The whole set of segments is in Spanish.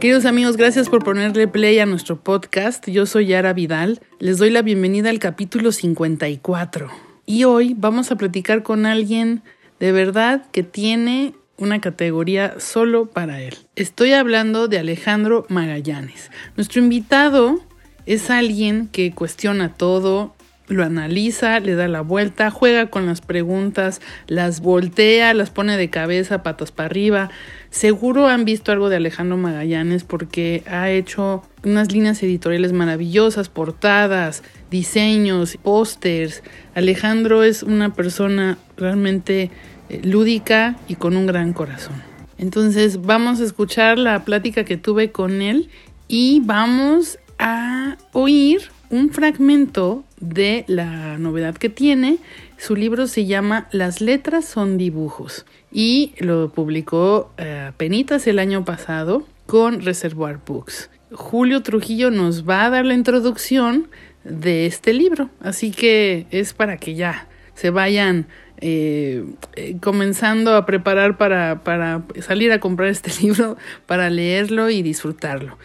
Queridos amigos, gracias por ponerle play a nuestro podcast. Yo soy Yara Vidal. Les doy la bienvenida al capítulo 54. Y hoy vamos a platicar con alguien de verdad que tiene una categoría solo para él. Estoy hablando de Alejandro Magallanes. Nuestro invitado es alguien que cuestiona todo, lo analiza, le da la vuelta, juega con las preguntas, las voltea, las pone de cabeza, patas para arriba. Seguro han visto algo de Alejandro Magallanes porque ha hecho unas líneas editoriales maravillosas, portadas, diseños, pósters. Alejandro es una persona realmente eh, lúdica y con un gran corazón. Entonces vamos a escuchar la plática que tuve con él y vamos a oír un fragmento de la novedad que tiene. Su libro se llama Las letras son dibujos y lo publicó eh, Penitas el año pasado con Reservoir Books. Julio Trujillo nos va a dar la introducción de este libro, así que es para que ya se vayan eh, eh, comenzando a preparar para, para salir a comprar este libro, para leerlo y disfrutarlo.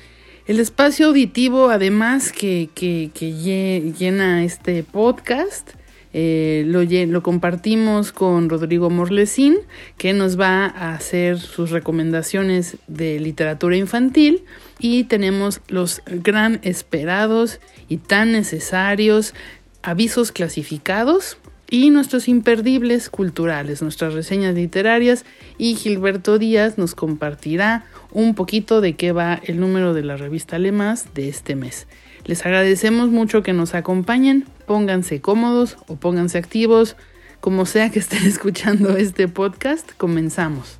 El espacio auditivo, además, que, que, llena este podcast, eh, lo, compartimos con Rodrigo Morlesín, que nos va a hacer sus recomendaciones de literatura infantil. Y tenemos los gran esperados y tan necesarios avisos clasificados y nuestros imperdibles culturales, nuestras reseñas literarias y Gilberto Díaz nos compartirá un poquito de qué va el número de la revista Lemas de este mes. Les agradecemos mucho que nos acompañen, pónganse cómodos o pónganse activos, como sea que estén escuchando este podcast, comenzamos.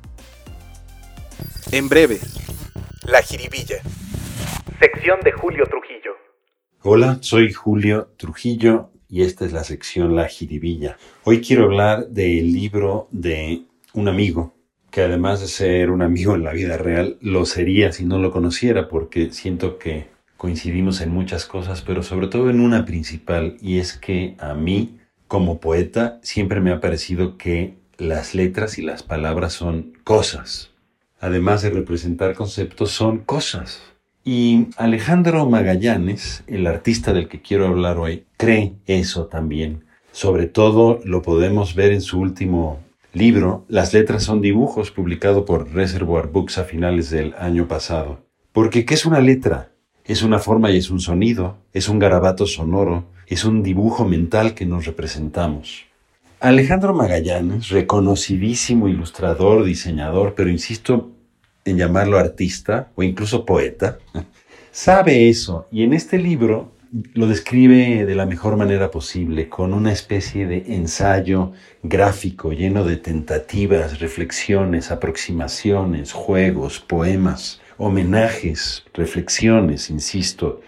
En breve, La Jiribilla. Sección de Julio Trujillo. Hola, soy Julio Trujillo y esta es la sección La Jiribilla. Hoy quiero hablar del libro de un amigo, que además de ser un amigo en la vida real, lo sería si no lo conociera, porque siento que coincidimos en muchas cosas, pero sobre todo en una principal, y es que a mí, como poeta, siempre me ha parecido que las letras y las palabras son cosas. Además de representar conceptos, son cosas. Y Alejandro Magallanes, el artista del que quiero hablar hoy, cree eso también. Sobre todo lo podemos ver en su último libro, Las letras son dibujos, publicado por Reservoir Books a finales del año pasado. Porque ¿qué es una letra? Es una forma y es un sonido, es un garabato sonoro, es un dibujo mental que nos representamos. Alejandro Magallanes, reconocidísimo ilustrador, diseñador, pero insisto, en llamarlo artista o incluso poeta, sabe eso y en este libro lo describe de la mejor manera posible, con una especie de ensayo gráfico lleno de tentativas, reflexiones, aproximaciones, juegos, poemas, homenajes, reflexiones, insisto.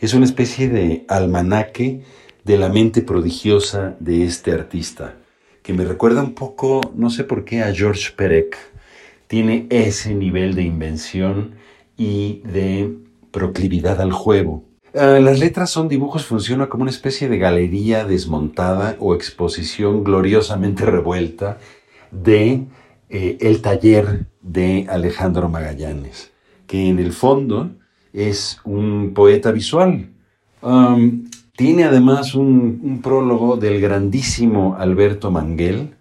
Es una especie de almanaque de la mente prodigiosa de este artista, que me recuerda un poco, no sé por qué, a George Perec, tiene ese nivel de invención y de proclividad al juego. Ah, las letras son dibujos, funciona como una especie de galería desmontada o exposición gloriosamente revuelta de eh, el taller de Alejandro Magallanes, que en el fondo es un poeta visual. tiene además un, prólogo del grandísimo Alberto Manguel,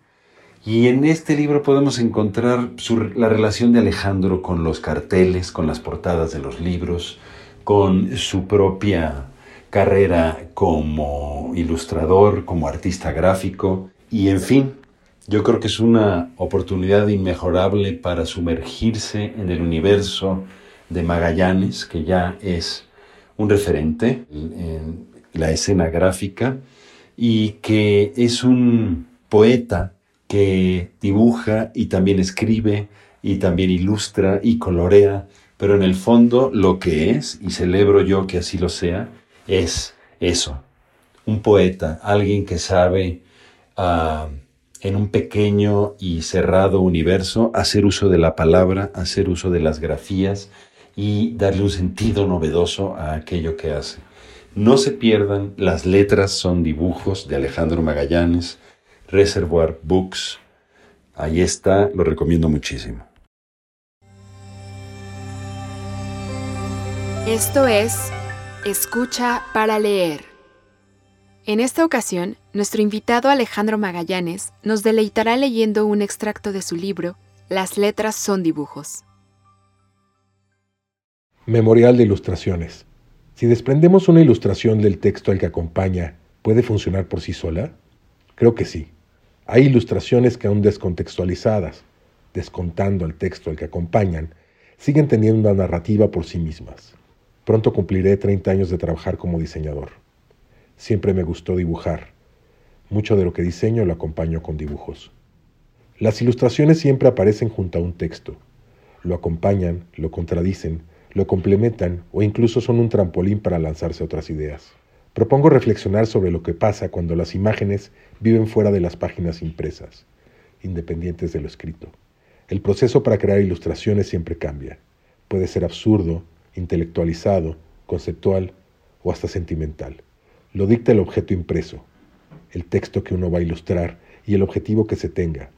y en este libro podemos encontrar la relación de Alejandro con los carteles, con las portadas de los libros, con su propia carrera como ilustrador, como artista gráfico, y en fin, yo creo que es una oportunidad inmejorable para sumergirse en el universo de Magallanes, que ya es un referente en la escena gráfica y que es un poeta que dibuja y también escribe y también ilustra y colorea, pero en el fondo lo que es, y celebro yo que así lo sea, es eso, un poeta, alguien que sabe ah, en un pequeño y cerrado universo hacer uso de la palabra, hacer uso de las grafías, y darle un sentido novedoso a aquello que hace. No se pierdan, las letras son dibujos de Alejandro Magallanes, Reservoir Books. Ahí está, lo recomiendo muchísimo. Esto es Escucha para leer. En esta ocasión, nuestro invitado Alejandro Magallanes nos deleitará leyendo un extracto de su libro Las letras son dibujos. Memorial de ilustraciones. Si desprendemos una ilustración del texto al que acompaña, ¿puede funcionar por sí sola? Creo que sí. Hay ilustraciones que aún descontextualizadas, descontando el texto al que acompañan, siguen teniendo una narrativa por sí mismas. Pronto cumpliré 30 años de trabajar como diseñador. Siempre me gustó dibujar. Mucho de lo que diseño lo acompaño con dibujos. Las ilustraciones siempre aparecen junto a un texto. Lo acompañan, lo contradicen, lo complementan o incluso son un trampolín para lanzarse otras ideas. Propongo reflexionar sobre lo que pasa cuando las imágenes viven fuera de las páginas impresas, independientes de lo escrito. El proceso para crear ilustraciones siempre cambia. Puede ser absurdo, intelectualizado, conceptual o hasta sentimental. Lo dicta el objeto impreso, el texto que uno va a ilustrar y el objetivo que se tenga,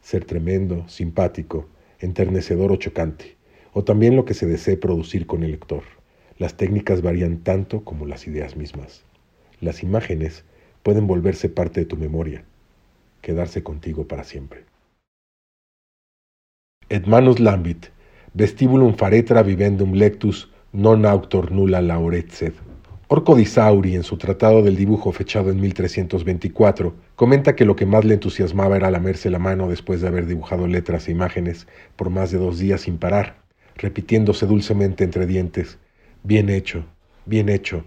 ser tremendo, simpático, enternecedor o chocante o también lo que se desee producir con el lector. Las técnicas varían tanto como las ideas mismas. Las imágenes pueden volverse parte de tu memoria, quedarse contigo para siempre. Edmanus lambit, vestibulum faretra vivendum lectus non autor nulla lauret sed. Orco di en su tratado del dibujo fechado en 1324, comenta que lo que más le entusiasmaba era lamerse la mano después de haber dibujado letras e imágenes por más de dos días sin parar, repitiéndose dulcemente entre dientes, bien hecho, bien hecho,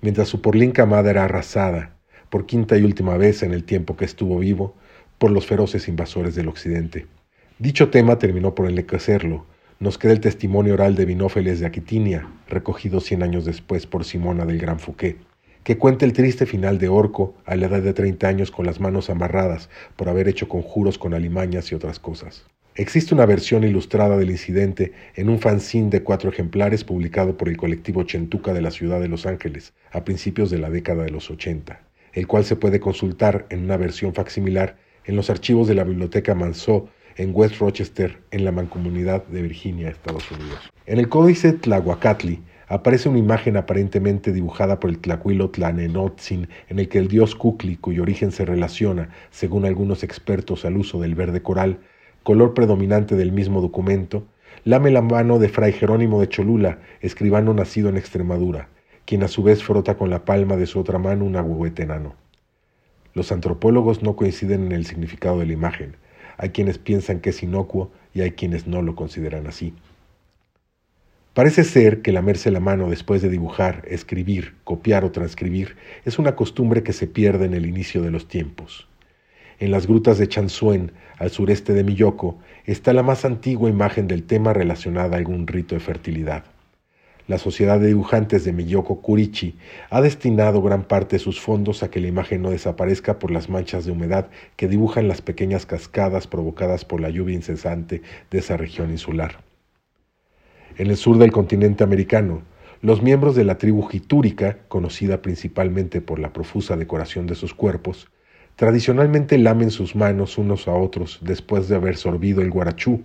mientras su porlinca amada era arrasada, por quinta y última vez en el tiempo que estuvo vivo, por los feroces invasores del occidente. Dicho tema terminó por enlequecerlo. Nos queda el testimonio oral de Binófeles de Aquitinia, recogido cien años después por Simona del Gran Fouquet, que cuenta el triste final de Orco a la edad de treinta años con las manos amarradas por haber hecho conjuros con alimañas y otras cosas. Existe una versión ilustrada del incidente en un fanzine de cuatro ejemplares publicado por el colectivo Chentuca de la ciudad de Los Ángeles a principios de la década de los 80, el cual se puede consultar en una versión facsimilar en los archivos de la Biblioteca Manso en West Rochester, en la Mancomunidad de Virginia, Estados Unidos. En el códice Tlahuacatli aparece una imagen aparentemente dibujada por el tlacuilo Tlanenotzin, en el que el dios Kukli, cuyo origen se relaciona, según algunos expertos, al uso del verde coral, color predominante del mismo documento, lame la mano de Fray Jerónimo de Cholula, escribano nacido en Extremadura, quien a su vez frota con la palma de su otra mano un agüete enano. Los antropólogos no coinciden en el significado de la imagen. Hay quienes piensan que es inocuo y hay quienes no lo consideran así. Parece ser que lamerse la mano después de dibujar, escribir, copiar o transcribir es una costumbre que se pierde en el inicio de los tiempos. En las grutas de Chansuen, al sureste de Miyoko, está la más antigua imagen del tema relacionada a algún rito de fertilidad. La Sociedad de Dibujantes de Miyoko Kurichi ha destinado gran parte de sus fondos a que la imagen no desaparezca por las manchas de humedad que dibujan las pequeñas cascadas provocadas por la lluvia incesante de esa región insular. En el sur del continente americano, los miembros de la tribu gitúrica, conocida principalmente por la profusa decoración de sus cuerpos, tradicionalmente lamen sus manos unos a otros después de haber sorbido el guarachú,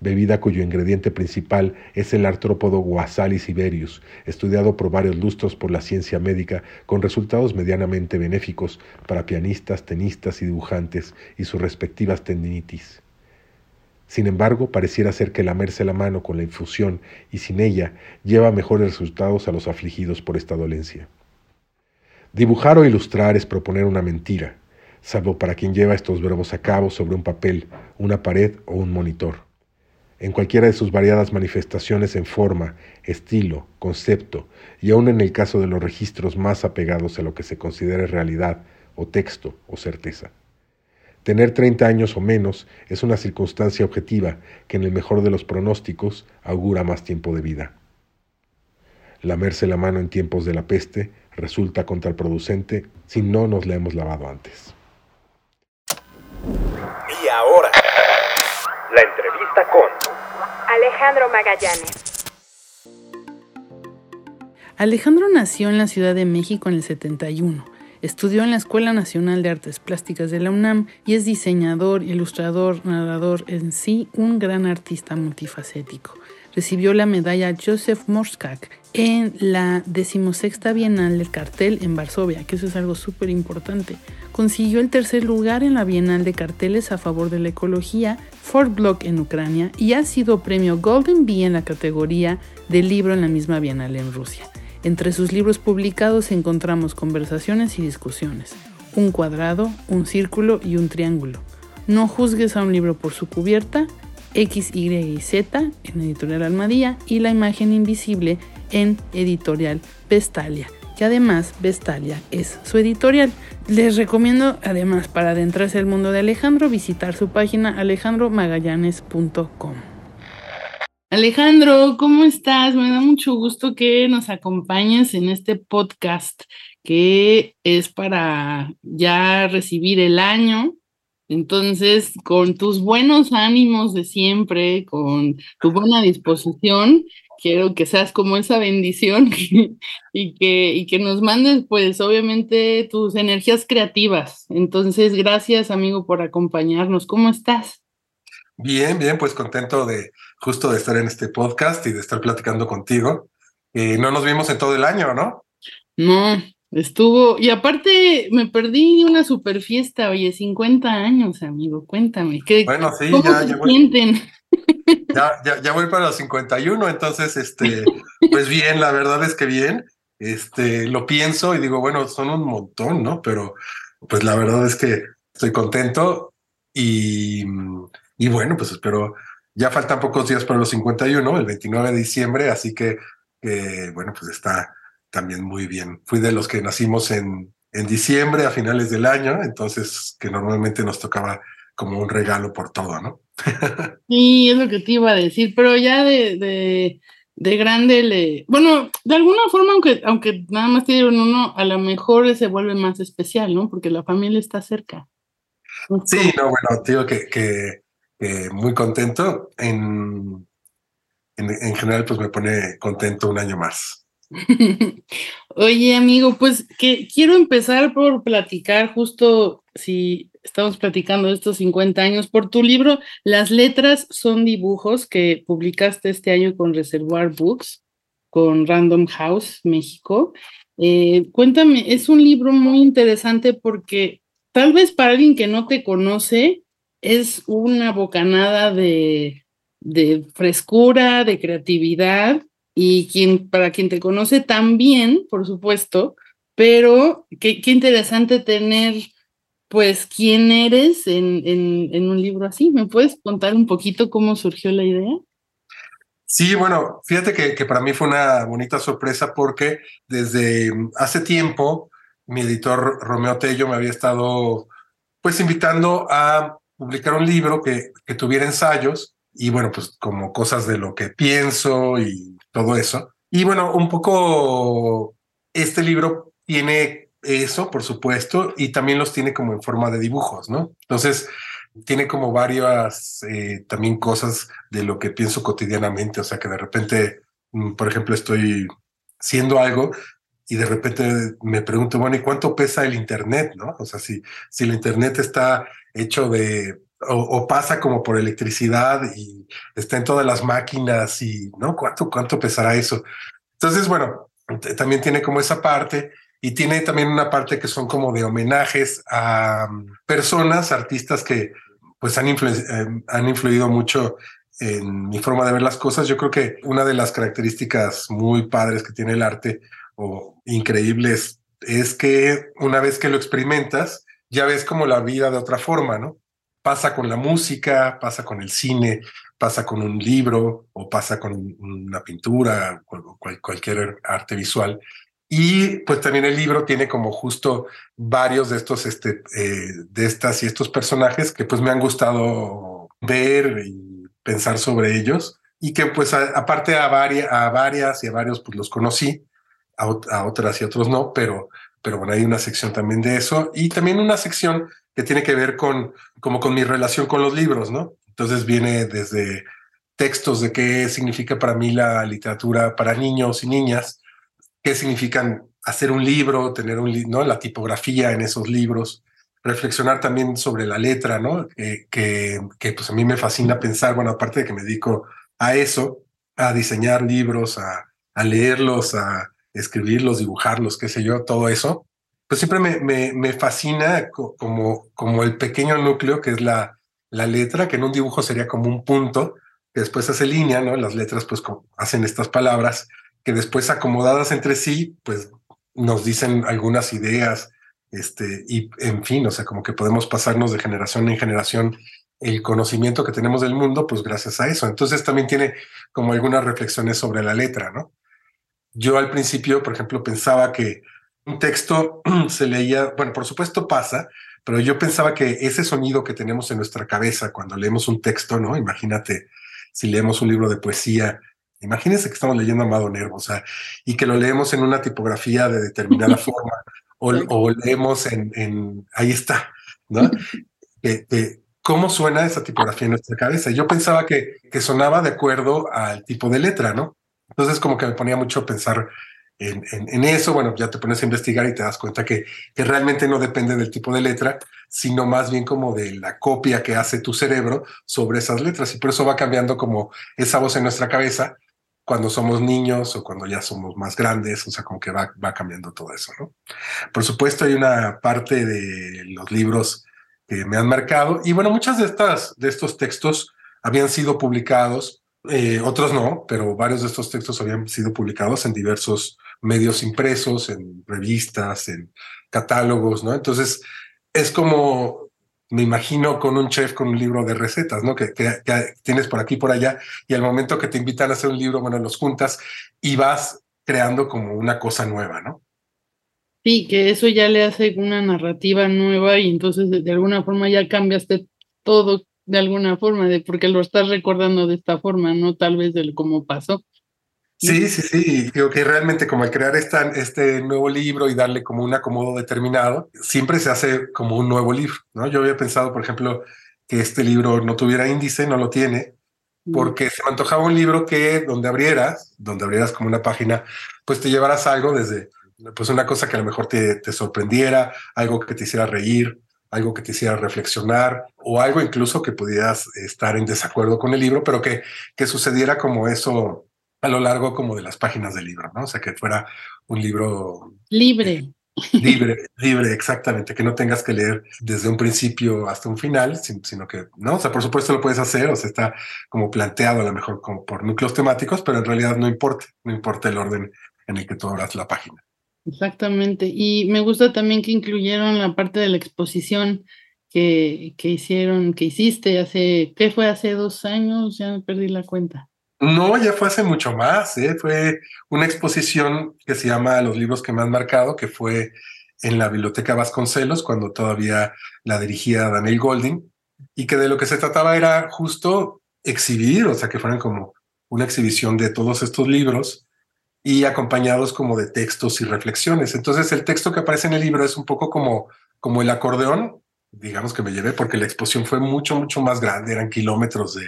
bebida cuyo ingrediente principal es el artrópodo Guasalis siberius, estudiado por varios lustros por la ciencia médica con resultados medianamente benéficos para pianistas, tenistas y dibujantes y sus respectivas tendinitis. Sin embargo, pareciera ser que lamerse la mano con la infusión y sin ella lleva mejores resultados a los afligidos por esta dolencia. Dibujar o ilustrar es proponer una mentira, salvo para quien lleva estos verbos a cabo sobre un papel, una pared o un monitor en cualquiera de sus variadas manifestaciones en forma, estilo, concepto, y aun en el caso de los registros más apegados a lo que se considere realidad, o texto, o certeza. Tener 30 años o menos es una circunstancia objetiva que en el mejor de los pronósticos augura más tiempo de vida. Lamerse la mano en tiempos de la peste resulta contraproducente si no nos la hemos lavado antes. Y ahora, la entrevista con Alejandro Magallanes. Alejandro nació en la Ciudad de México en el 71. Estudió en la Escuela Nacional de Artes Plásticas de la UNAM y es diseñador, ilustrador, narrador, en sí un gran artista multifacético. Recibió la medalla Joseph Morskak en la decimosexta Bienal del Cartel en Varsovia, que eso es algo súper importante. Consiguió el tercer lugar en la Bienal de Carteles a favor de la ecología Fort Block en Ucrania y ha sido premio Golden Bee en la categoría de libro en la misma Bienal en Rusia. Entre sus libros publicados encontramos conversaciones y discusiones, un cuadrado, un círculo y un triángulo. No juzgues a un libro por su cubierta, X, Y Z en Editorial Almadía y La imagen invisible en Editorial Vestalia, que además Vestalia es su editorial. Les recomiendo además para adentrarse al mundo de Alejandro visitar su página alejandromagallanes.com. Alejandro, ¿cómo estás? Me da mucho gusto que nos acompañes en este podcast que es para ya recibir el año entonces, con tus buenos ánimos de siempre, con tu buena disposición, quiero que seas como esa bendición y, que, y que nos mandes, pues, obviamente, tus energías creativas. Entonces, gracias, amigo, por acompañarnos. ¿Cómo estás? Bien, bien, pues contento de justo de estar en este podcast y de estar platicando contigo. Eh, no nos vimos en todo el año, ¿no? No, Estuvo, y aparte me perdí una super fiesta, oye, 50 años, amigo, cuéntame. ¿qué, bueno, sí, ¿cómo ya, se ya, voy, sienten? ya, ya, ya voy para los 51, entonces, este, pues bien, la verdad es que bien, este, lo pienso y digo, bueno, son un montón, ¿no? Pero, pues la verdad es que estoy contento y, y bueno, pues espero, ya faltan pocos días para los 51, el 29 de diciembre, así que, eh, bueno, pues está también muy bien. Fui de los que nacimos en, en diciembre, a finales del año, entonces que normalmente nos tocaba como un regalo por todo, ¿no? sí, es lo que te iba a decir, pero ya de, de, de, grande le... Bueno, de alguna forma, aunque, aunque nada más tiene uno, a lo mejor se vuelve más especial, ¿no? Porque la familia está cerca. Sí, no, bueno, digo que, que, que muy contento. En, en, en general, pues me pone contento un año más. Oye, amigo, pues que quiero empezar por platicar justo si estamos platicando estos 50 años por tu libro Las letras son dibujos que publicaste este año con Reservoir Books, con Random House México. Eh, cuéntame, es un libro muy interesante porque tal vez para alguien que no te conoce es una bocanada de, de frescura, de creatividad y quien, para quien te conoce también, por supuesto, pero qué, qué interesante tener pues quién eres en, en, en, un libro así. ¿Me puedes contar un poquito cómo surgió la idea? Sí, bueno, fíjate que, que para mí fue una bonita sorpresa porque desde hace tiempo mi editor Romeo Tello me había estado pues invitando a publicar un libro que, que tuviera ensayos y bueno, pues como cosas de lo que pienso y todo eso. Y bueno, un poco este libro tiene eso, por supuesto, y también los tiene como en forma de dibujos, ¿no? Entonces, tiene como varias eh, también cosas de lo que pienso cotidianamente, o sea, que de repente, mm, por ejemplo, estoy haciendo algo y de repente me pregunto, bueno, ¿y cuánto pesa el Internet, no? O sea, si, si el Internet está hecho de, o, pasa como por electricidad y está en todas las máquinas y, ¿no? ¿Cuánto, cuánto pesará eso? Entonces, bueno, también tiene como esa parte y tiene también una parte que son como de homenajes a mm, personas, artistas que pues han, eh, han influido mucho en mi forma de ver las cosas. Yo creo que una de las características muy padres que tiene el arte o increíbles es que una vez que lo experimentas, ya ves como la vida de otra forma, ¿no? Pasa con la música, pasa con el cine, pasa con un libro o pasa con una pintura, o cualquier arte visual. Y pues también el libro tiene como justo varios de estos, este, eh, de estas y estos personajes que pues me han gustado ver y pensar sobre ellos y que pues aparte a, varias, a varias y a varios pues los conocí, a, a, otras y otros no, pero, pero bueno, hay una sección también de eso y también una sección que tiene que ver con como con mi relación con los libros, ¿no? Entonces viene desde textos de qué significa para mí la literatura para niños y niñas, qué significan hacer un libro, tener un ¿no? la tipografía en esos libros, reflexionar también sobre la letra, ¿no? que, que pues a mí me fascina pensar, bueno, aparte de que me dedico a eso, a diseñar libros, a, a leerlos, a escribirlos, dibujarlos, qué sé yo, todo eso, pues siempre me, me, fascina como, como el pequeño núcleo que es la, la letra, que en un dibujo sería como un punto, que después hace línea, ¿no? Las letras pues hacen estas palabras que después acomodadas entre sí, pues nos dicen algunas ideas, este, y en fin, o sea, como que podemos pasarnos de generación en generación el conocimiento que tenemos del mundo, pues gracias a eso. Entonces también tiene como algunas reflexiones sobre la letra, ¿no? Yo al principio, por ejemplo, pensaba que un texto se leía, bueno, por supuesto pasa, pero yo pensaba que ese sonido que tenemos en nuestra cabeza cuando leemos un texto, ¿no? Imagínate si leemos un libro de poesía Imagínense que estamos leyendo Amado Nervo, o sea, y que lo leemos en una tipografía de determinada forma, o, leemos en, ahí está, ¿no? ¿Cómo suena esa tipografía en nuestra cabeza? Yo pensaba que, que sonaba de acuerdo al tipo de letra, ¿no? Entonces como que me ponía mucho a pensar en, eso, bueno, ya te pones a investigar y te das cuenta que, que realmente no depende del tipo de letra, sino más bien como de la copia que hace tu cerebro sobre esas letras. Y por eso va cambiando como esa voz en nuestra cabeza cuando somos niños o cuando ya somos más grandes, o sea, como que va, va cambiando todo eso, ¿no? Por supuesto, hay una parte de los libros que me han marcado y bueno, muchas de estas, de estos textos habían sido publicados, eh, otros no, pero varios de estos textos habían sido publicados en diversos medios impresos, en revistas, en catálogos, ¿no? Entonces, es como me imagino con un chef con un libro de recetas, ¿no? Que, tienes por aquí por allá y al momento que te invitan a hacer un libro, bueno, los juntas y vas creando como una cosa nueva, ¿no? Sí, que eso ya le hace una narrativa nueva y entonces de, alguna forma ya cambiaste todo de alguna forma, de porque lo estás recordando de esta forma, no tal vez de cómo pasó. Sí, sí, sí. Creo que realmente como al crear esta, este nuevo libro y darle como un acomodo determinado, siempre se hace como un nuevo libro, ¿no? Yo había pensado, por ejemplo, que este libro no tuviera índice, no lo tiene, mm. porque se me antojaba un libro que donde abrieras, donde abrieras como una página, pues te llevaras algo desde, pues una cosa que a lo mejor te, te sorprendiera, algo que te hiciera reír, algo que te hiciera reflexionar o algo incluso que pudieras estar en desacuerdo con el libro, pero que, que sucediera como eso a lo largo como de las páginas del libro, ¿no? O sea, que fuera un libro... Libre. libre, libre, exactamente, que no tengas que leer desde un principio hasta un final, sino que, ¿no? O sea, por supuesto lo puedes hacer, o sea, está como planteado a lo mejor como por núcleos temáticos, pero en realidad no importa, no importa el orden en el que tú abras la página. Exactamente, y me gusta también que incluyeron la parte de la exposición que, que hicieron, que hiciste hace, ¿qué fue? Hace dos años, ya perdí la cuenta. No, ya fue hace mucho más, ¿eh? fue una exposición que se llama Los libros que me han marcado, que fue en la Biblioteca Vasconcelos, cuando todavía la dirigía Daniel Golding, y que de lo que se trataba era justo exhibir, o sea, que fueran como una exhibición de todos estos libros y acompañados como de textos y reflexiones. Entonces el texto que aparece en el libro es un poco como, como el acordeón, digamos que me llevé, porque la exposición fue mucho, mucho más grande, eran kilómetros de,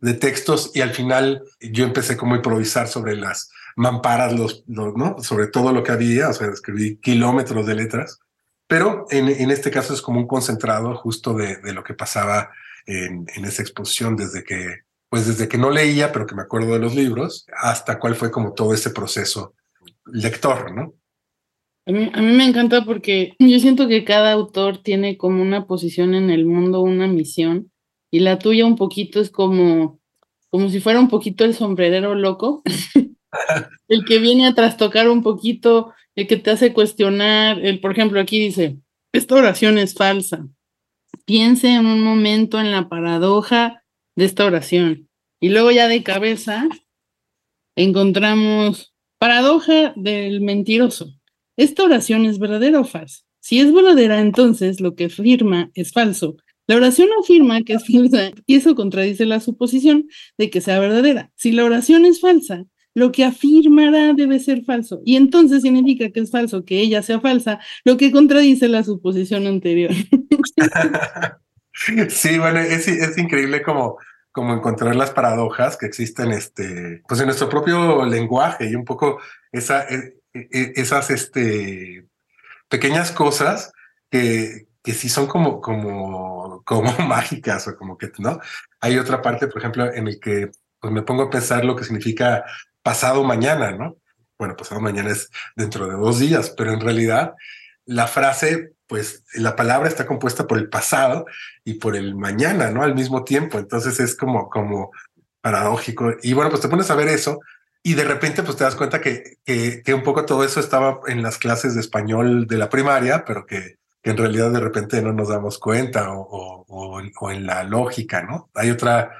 de textos y al final yo empecé como a improvisar sobre las mamparas, los, ¿no? sobre todo lo que había, o sea, escribí kilómetros de letras, pero en, en este caso es como un concentrado justo de, de lo que pasaba en, en, esa exposición desde que, pues desde que no leía, pero que me acuerdo de los libros, hasta cuál fue como todo ese proceso lector, ¿no? A mí, a mí me encanta porque yo siento que cada autor tiene como una posición en el mundo, una misión, y la tuya un poquito es como, como si fuera un poquito el sombrerero loco, el que viene a trastocar un poquito, el que te hace cuestionar, el, por ejemplo, aquí dice, esta oración es falsa. Piense en un momento en la paradoja de esta oración. Y luego ya de cabeza encontramos paradoja del mentiroso. ¿Esta oración es verdadera o falsa? Si es verdadera, entonces lo que afirma es falso. La oración afirma que es falsa y eso contradice la suposición de que sea verdadera. Si la oración es falsa, lo que afirmará debe ser falso. Y entonces significa que es falso que ella sea falsa, lo que contradice la suposición anterior. sí, bueno, es, es increíble como, como encontrar las paradojas que existen este, pues en nuestro propio lenguaje y un poco esa, e, e, esas este, pequeñas cosas que, que sí son como, como, como mágicas o como que, ¿no? Hay otra parte, por ejemplo, en el que pues, me pongo a pensar lo que significa pasado mañana, ¿no? Bueno, pasado mañana es dentro de dos días, pero en realidad la frase, pues la palabra está compuesta por el pasado y por el mañana, ¿no? Al mismo tiempo. Entonces es como, como paradójico. Y bueno, pues te pones a ver eso y de repente pues te das cuenta que, que, un poco todo eso estaba en las clases de español de la primaria, pero que en realidad de repente no nos damos cuenta o, o, o, en la lógica, ¿no? Hay otra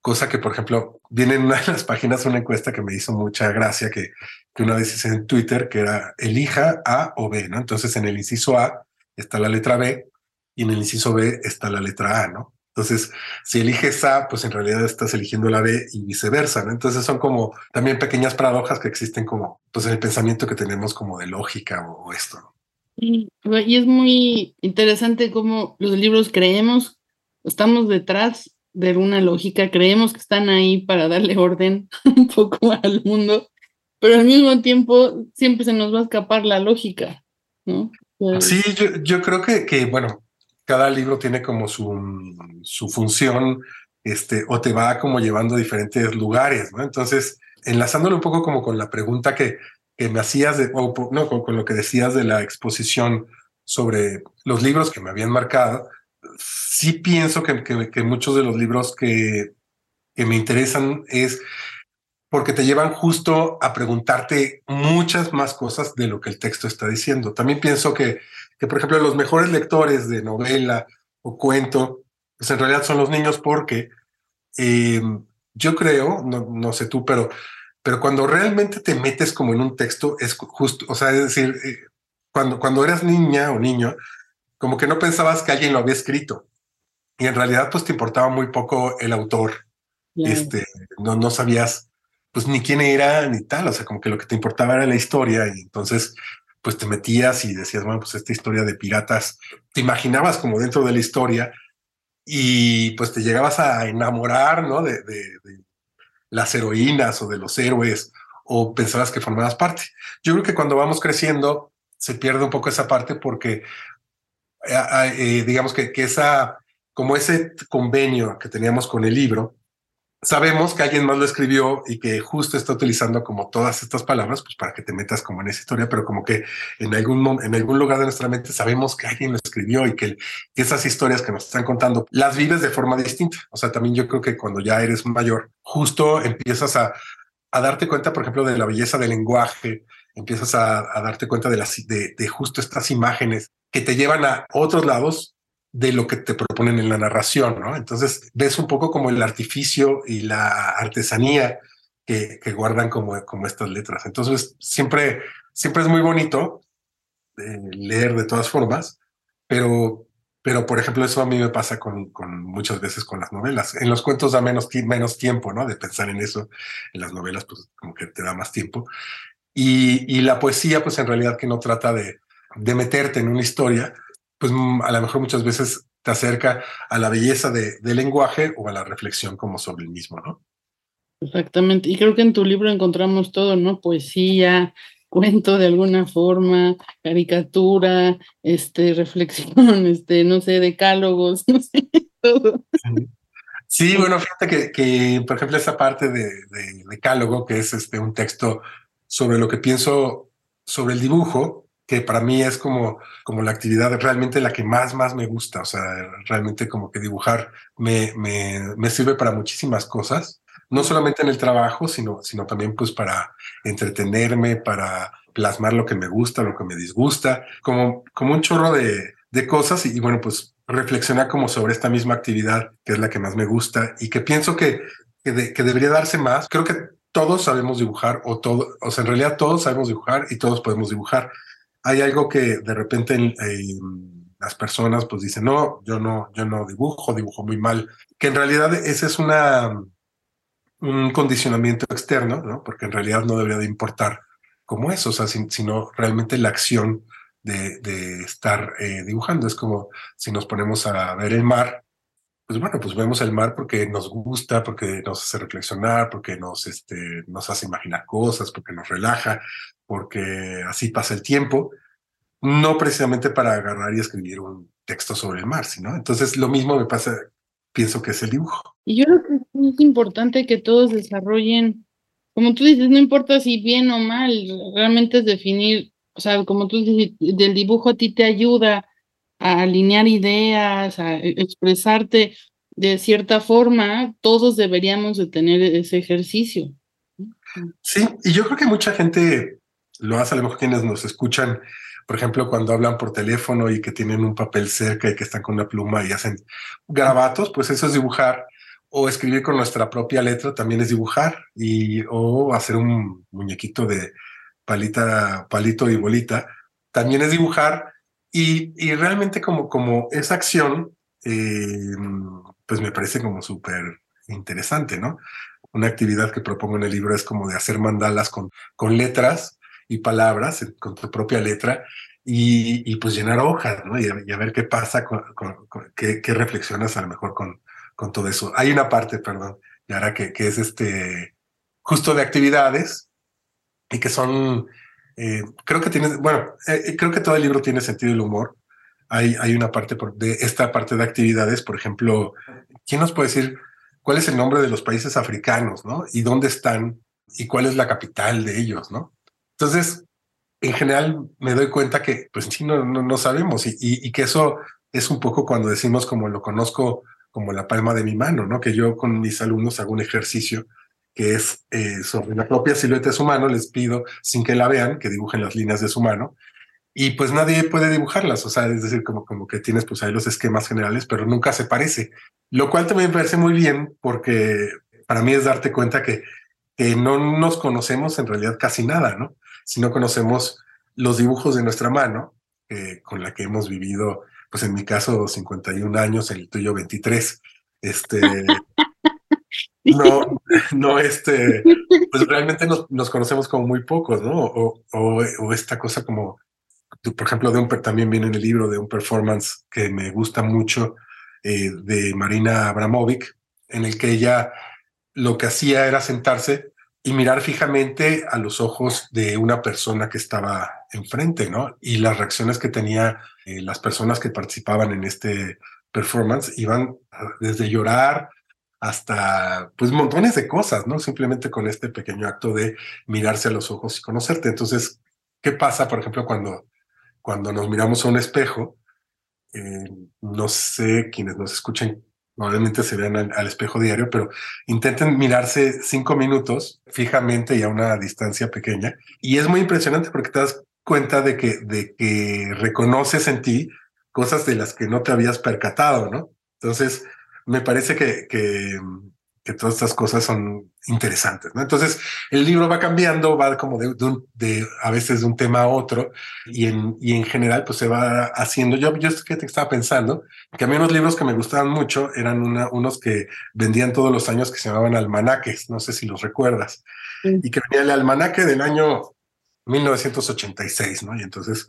cosa que, por ejemplo, viene en una de las páginas una encuesta que me hizo mucha gracia, que, que una vez hice en Twitter, que era elija A o B, ¿no? Entonces en el inciso A está la letra B y en el inciso B está la letra A, ¿no? Entonces, si eliges A, pues en realidad estás eligiendo la B y viceversa, ¿no? Entonces son como también pequeñas paradojas que existen como, pues en el pensamiento que tenemos como de lógica o, esto, ¿no? Y, y es muy interesante cómo los libros creemos, estamos detrás de una lógica, creemos que están ahí para darle orden un poco al mundo, pero al mismo tiempo siempre se nos va a escapar la lógica, ¿no? Sí, yo, yo creo que, que, bueno, cada libro tiene como su, su función, este, o te va como llevando a diferentes lugares, ¿no? Entonces, enlazándolo un poco como con la pregunta que, que me hacías, de, o no, con, con, lo que decías de la exposición sobre los libros que me habían marcado, sí pienso que, que, que muchos de los libros que, que me interesan es porque te llevan justo a preguntarte muchas más cosas de lo que el texto está diciendo. También pienso que, que por ejemplo, los mejores lectores de novela o cuento, pues en realidad son los niños porque eh, yo creo, no, no sé tú, pero pero cuando realmente te metes como en un texto, es justo, o sea, es decir, eh, cuando, cuando eras niña o niño, como que no pensabas que alguien lo había escrito. Y en realidad, pues te importaba muy poco el autor. Yeah. Este, no, no sabías, pues ni quién era ni tal. O sea, como que lo que te importaba era la historia. Y entonces, pues te metías y decías, bueno, pues esta historia de piratas, te imaginabas como dentro de la historia y pues te llegabas a enamorar, ¿no? De, de, las heroínas o de los héroes o pensabas que formabas parte. Yo creo que cuando vamos creciendo se pierde un poco esa parte porque eh, eh, digamos que, que, esa, como ese convenio que teníamos con el libro, sabemos que alguien más lo escribió y que justo está utilizando como todas estas palabras, pues para que te metas como en esa historia, pero como que en algún, en algún lugar de nuestra mente sabemos que alguien lo escribió y que, esas historias que nos están contando las vives de forma distinta. O sea, también yo creo que cuando ya eres mayor, justo empiezas a, a darte cuenta, por ejemplo, de la belleza del lenguaje, empiezas a, a darte cuenta de, las, de justo estas imágenes que te llevan a otros lados de lo que te proponen en la narración, ¿no? Entonces ves un poco como el artificio y la artesanía que, que guardan como, como estas letras. Entonces siempre, siempre es muy bonito eh, leer de todas formas, pero, pero por ejemplo eso a mí me pasa con, con muchas veces con las novelas. En los cuentos da menos, menos tiempo, ¿no? De pensar en eso. En las novelas pues como que te da más tiempo. Y, y la poesía, pues en realidad que no trata de, de meterte en una historia, pues mm, a lo mejor muchas veces te acerca a la belleza de, del lenguaje o a la reflexión como sobre el mismo, ¿no? Exactamente. Y creo que en tu libro encontramos todo, ¿no? Poesía, cuento de alguna forma, caricatura, este, reflexión, este, no sé, decálogos, no sé, todo. Sí, bueno, fíjate que, que, por ejemplo, esa parte de, de decálogo, que es este, un texto sobre lo que pienso sobre el dibujo, que para mí es como, como la actividad realmente la que más, más me gusta. O sea, realmente como que dibujar me, me, me sirve para muchísimas cosas no solamente en el trabajo, sino, sino también pues para entretenerme, para plasmar lo que me gusta, lo que me disgusta, como, como un chorro de, de cosas y, bueno, pues reflexionar como sobre esta misma actividad que es la que más me gusta y que pienso que, que, que debería darse más. Creo que todos sabemos dibujar o todo, o sea, en realidad todos sabemos dibujar y todos podemos dibujar. Hay algo que de repente las personas pues dicen, no, yo no, yo no dibujo, dibujo muy mal, que en realidad esa es una, un condicionamiento externo, ¿no? Porque en realidad no debería de importar como eso, o sea, sino realmente la acción de, de estar eh, dibujando. Es como si nos ponemos a ver el mar, pues bueno, pues vemos el mar porque nos gusta, porque nos hace reflexionar, porque nos, este, nos hace imaginar cosas, porque nos relaja, porque así pasa el tiempo, no precisamente para agarrar y escribir un texto sobre el mar, sino entonces lo mismo me pasa, pienso que es el dibujo. Y yo creo que es importante que todos desarrollen, como tú dices, no importa si bien o mal, realmente es definir, o sea, como tú dices, del dibujo a ti te ayuda a alinear ideas, a e, expresarte de cierta forma, todos deberíamos de tener ese ejercicio. Sí, y yo creo que mucha gente lo hace, a lo mejor quienes nos escuchan, por ejemplo, cuando hablan por teléfono y que tienen un papel cerca y que están con una pluma y hacen grabatos, pues eso es dibujar o escribir con nuestra propia letra también es dibujar y o hacer un muñequito de palita, palito y bolita también es dibujar y, y realmente como, como esa acción eh, pues me parece como súper interesante, ¿no? Una actividad que propongo en el libro es como de hacer mandalas con, con letras y palabras, con tu propia letra, y, y pues llenar hojas, ¿no? Y a, ver qué pasa, con, qué, qué, reflexionas a lo mejor con, con todo eso. Hay una parte, perdón, Yara, que, que es este justo de actividades y que son, eh, creo que tiene, bueno, eh, eh, creo que todo el libro tiene sentido del humor. Hay, hay una parte por, de esta parte de actividades, por ejemplo, ¿quién nos puede decir cuál es el nombre de los países africanos, no? Y dónde están y cuál es la capital de ellos, ¿no? Entonces, en general me doy cuenta que, pues sí, no, no, sabemos y, que eso es un poco cuando decimos como lo conozco como la palma de mi mano, ¿no? Que yo con mis alumnos hago un ejercicio que es eh, sobre la propia silueta de su mano, les pido, sin que la vean, que dibujen las líneas de su mano, y pues nadie puede dibujarlas, o sea, es decir, como, como que tienes pues ahí los esquemas generales, pero nunca se parece, lo cual también me parece muy bien porque para mí es darte cuenta que no nos conocemos en realidad casi nada, ¿no? Si no conocemos los dibujos de nuestra mano, eh, con la que hemos vivido pues en mi caso 51 años, en el tuyo 23, este, no, no, este, pues realmente nos, nos conocemos como muy pocos, ¿no? O, o, o, esta cosa como, por ejemplo, de un, también viene en el libro de un performance que me gusta mucho eh, de Marina Abramovic, en el que ella lo que hacía era sentarse y mirar fijamente a los ojos de una persona que estaba enfrente, ¿no? Y las reacciones que tenía eh, las personas que participaban en este performance iban desde llorar hasta pues montones de cosas, ¿no? Simplemente con este pequeño acto de mirarse a los ojos y conocerte. Entonces, ¿qué pasa, por ejemplo, cuando, cuando nos miramos a un espejo? Eh, no sé, quienes nos escuchen probablemente se vean al, al, espejo diario, pero intenten mirarse cinco minutos fijamente y a una distancia pequeña. Y es muy impresionante porque te das cuenta de que, de que reconoces en ti cosas de las que no te habías percatado, ¿no? Entonces, me parece que, que, que todas estas cosas son interesantes, ¿no? Entonces, el libro va cambiando, va como de, de, de, a veces de un tema a otro y en, y en general pues se va haciendo. Yo, yo es que te estaba pensando que a mí unos libros que me gustaban mucho eran una, unos que vendían todos los años que se llamaban almanaques, no sé si los recuerdas, sí. y que venía el almanaque del año 1986, ¿no? Y entonces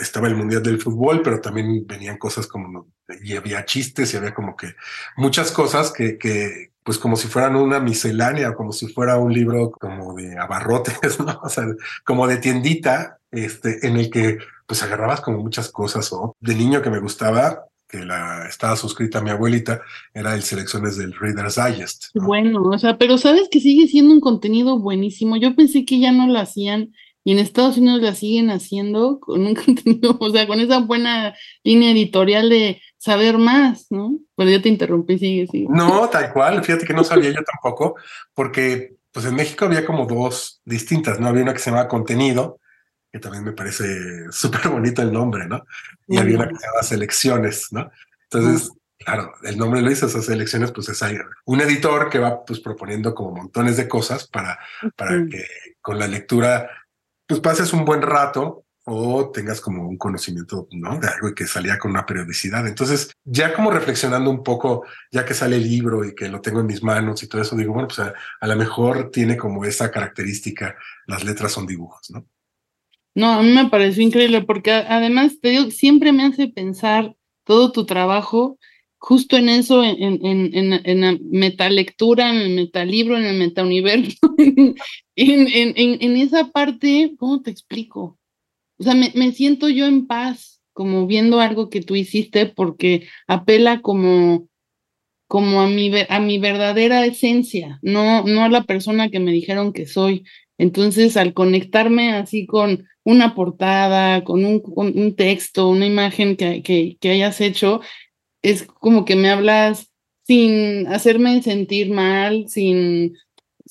estaba el Mundial del Fútbol, pero también venían cosas como, y había chistes y había como que muchas cosas que, que pues como si fueran una miscelánea, como si fuera un libro como de abarrotes, ¿no? O sea, como de tiendita, este, en el que pues agarrabas como muchas cosas, o de niño que me gustaba, que la estaba suscrita mi abuelita, era el selecciones del Reader's Digest. Bueno, o sea, pero sabes que sigue siendo un contenido buenísimo. Yo pensé que ya no lo hacían y en Estados Unidos la siguen haciendo con un contenido, o sea, con esa buena línea editorial de saber más, ¿no? Pero yo te interrumpí, sigue, sigue. No, tal cual, fíjate que no sabía yo tampoco, porque pues en México había como dos distintas, ¿no? Había una que se llamaba contenido, que también me parece súper bonito el nombre, ¿no? Y había una que se llama selecciones, ¿no? Entonces, claro, el nombre lo dice, esas selecciones, pues es ahí un editor que va pues proponiendo como montones de cosas para, para que con la lectura pues pases un buen rato o tengas como un conocimiento ¿no? de algo y que salía con una periodicidad. Entonces, ya como reflexionando un poco, ya que sale el libro y que lo tengo en mis manos y todo eso, digo, bueno, pues a, lo mejor tiene como esa característica, las letras son dibujos, ¿no? No, a mí me pareció increíble porque además te digo, siempre me hace pensar todo tu trabajo justo en eso, en, en, en, en la metalectura, en el metalibro, en el metauniverso, en, en, en, esa parte, ¿cómo te explico? O sea, me, me, siento yo en paz, como viendo algo que tú hiciste, porque apela como, como a, mi, a mi verdadera esencia, no, no a la persona que me dijeron que soy. Entonces, al conectarme así con una portada, con un, un texto, una imagen que, que hayas hecho, es como que me hablas sin hacerme sentir mal, sin,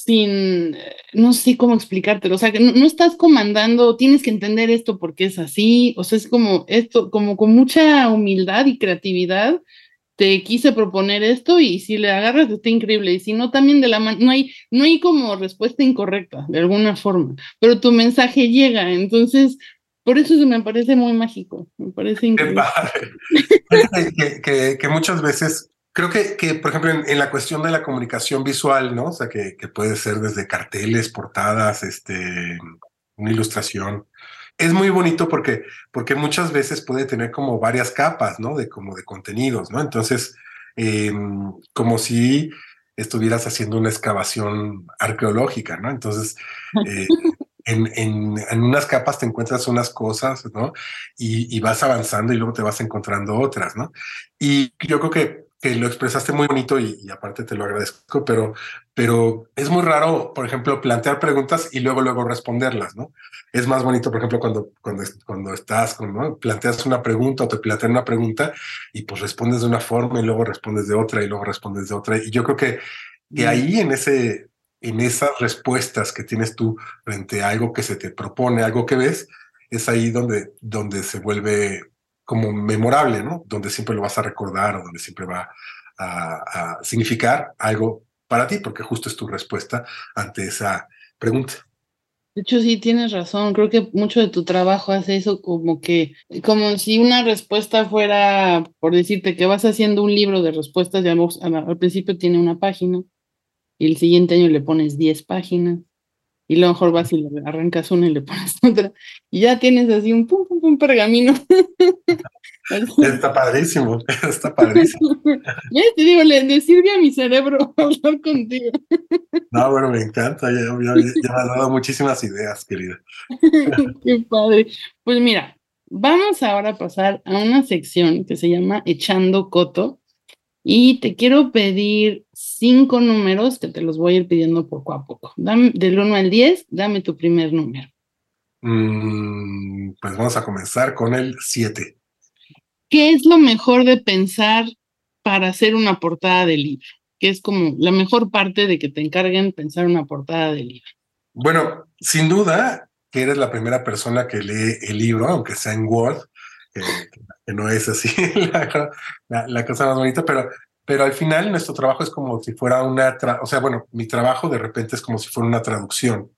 sin, no sé cómo explicártelo, o sea, que no, no, estás comandando, tienes que entender esto porque es así, o sea, es como esto, como con mucha humildad y creatividad, te quise proponer esto y si le agarras está increíble. Y si no también de la mano, no hay, no hay como respuesta incorrecta de alguna forma, pero tu mensaje llega, entonces por eso se me parece muy mágico, me parece increíble. que, que, que, muchas veces, creo que, que por ejemplo, en, en, la cuestión de la comunicación visual, ¿no? O sea, que, que puede ser desde carteles, portadas, este, una ilustración. Es muy bonito porque, porque muchas veces puede tener como varias capas, ¿no? De como de contenidos, ¿no? Entonces, eh, como si estuvieras haciendo una excavación arqueológica, ¿no? Entonces, eh, en, en, en, unas capas te encuentras unas cosas, ¿no? Y, y, vas avanzando y luego te vas encontrando otras, ¿no? Y yo creo que, que lo expresaste muy bonito y, y, aparte te lo agradezco, pero, pero es muy raro, por ejemplo, plantear preguntas y luego, luego responderlas, ¿no? Es más bonito, por ejemplo, cuando, cuando, cuando estás, ¿no? planteas una pregunta o te plantean una pregunta y pues respondes de una forma y luego respondes de otra y luego respondes de otra. Y yo creo que, que ahí en ese, en esas respuestas que tienes tú frente a algo que se te propone, algo que ves, es ahí donde, donde se vuelve como memorable, ¿no? Donde siempre lo vas a recordar o donde siempre va a, significar algo para ti, porque justo es tu respuesta ante esa pregunta. De hecho, sí tienes razón. Creo que mucho de tu trabajo hace eso como que, como si una respuesta fuera, por decirte que vas haciendo un libro de respuestas, digamos, al principio tiene una página, y el siguiente año le pones 10 páginas y luego mejor vas y le arrancas una y le pones otra y ya tienes así un pum, pum, pum pergamino. Está padrísimo, está padrísimo. Ya te digo, le, le, sirve a mi cerebro hablar contigo. No, bueno, me encanta, ya, ya, ya me ha dado muchísimas ideas, querida. Qué padre. Pues mira, vamos ahora a pasar a una sección que se llama Echando Coto, y te quiero pedir cinco números que te los voy a ir pidiendo poco a poco. Dame, del 1 al 10, dame tu primer número. Mm, pues vamos a comenzar con el 7. ¿Qué es lo mejor de pensar para hacer una portada de libro? ¿Qué es como la mejor parte de que te encarguen pensar una portada de libro? Bueno, sin duda que eres la primera persona que lee el libro, aunque sea en Word, que, no es así la, cosa más bonita, pero, pero al final nuestro trabajo es como si fuera una, o sea, bueno, mi trabajo de repente es como si fuera una traducción,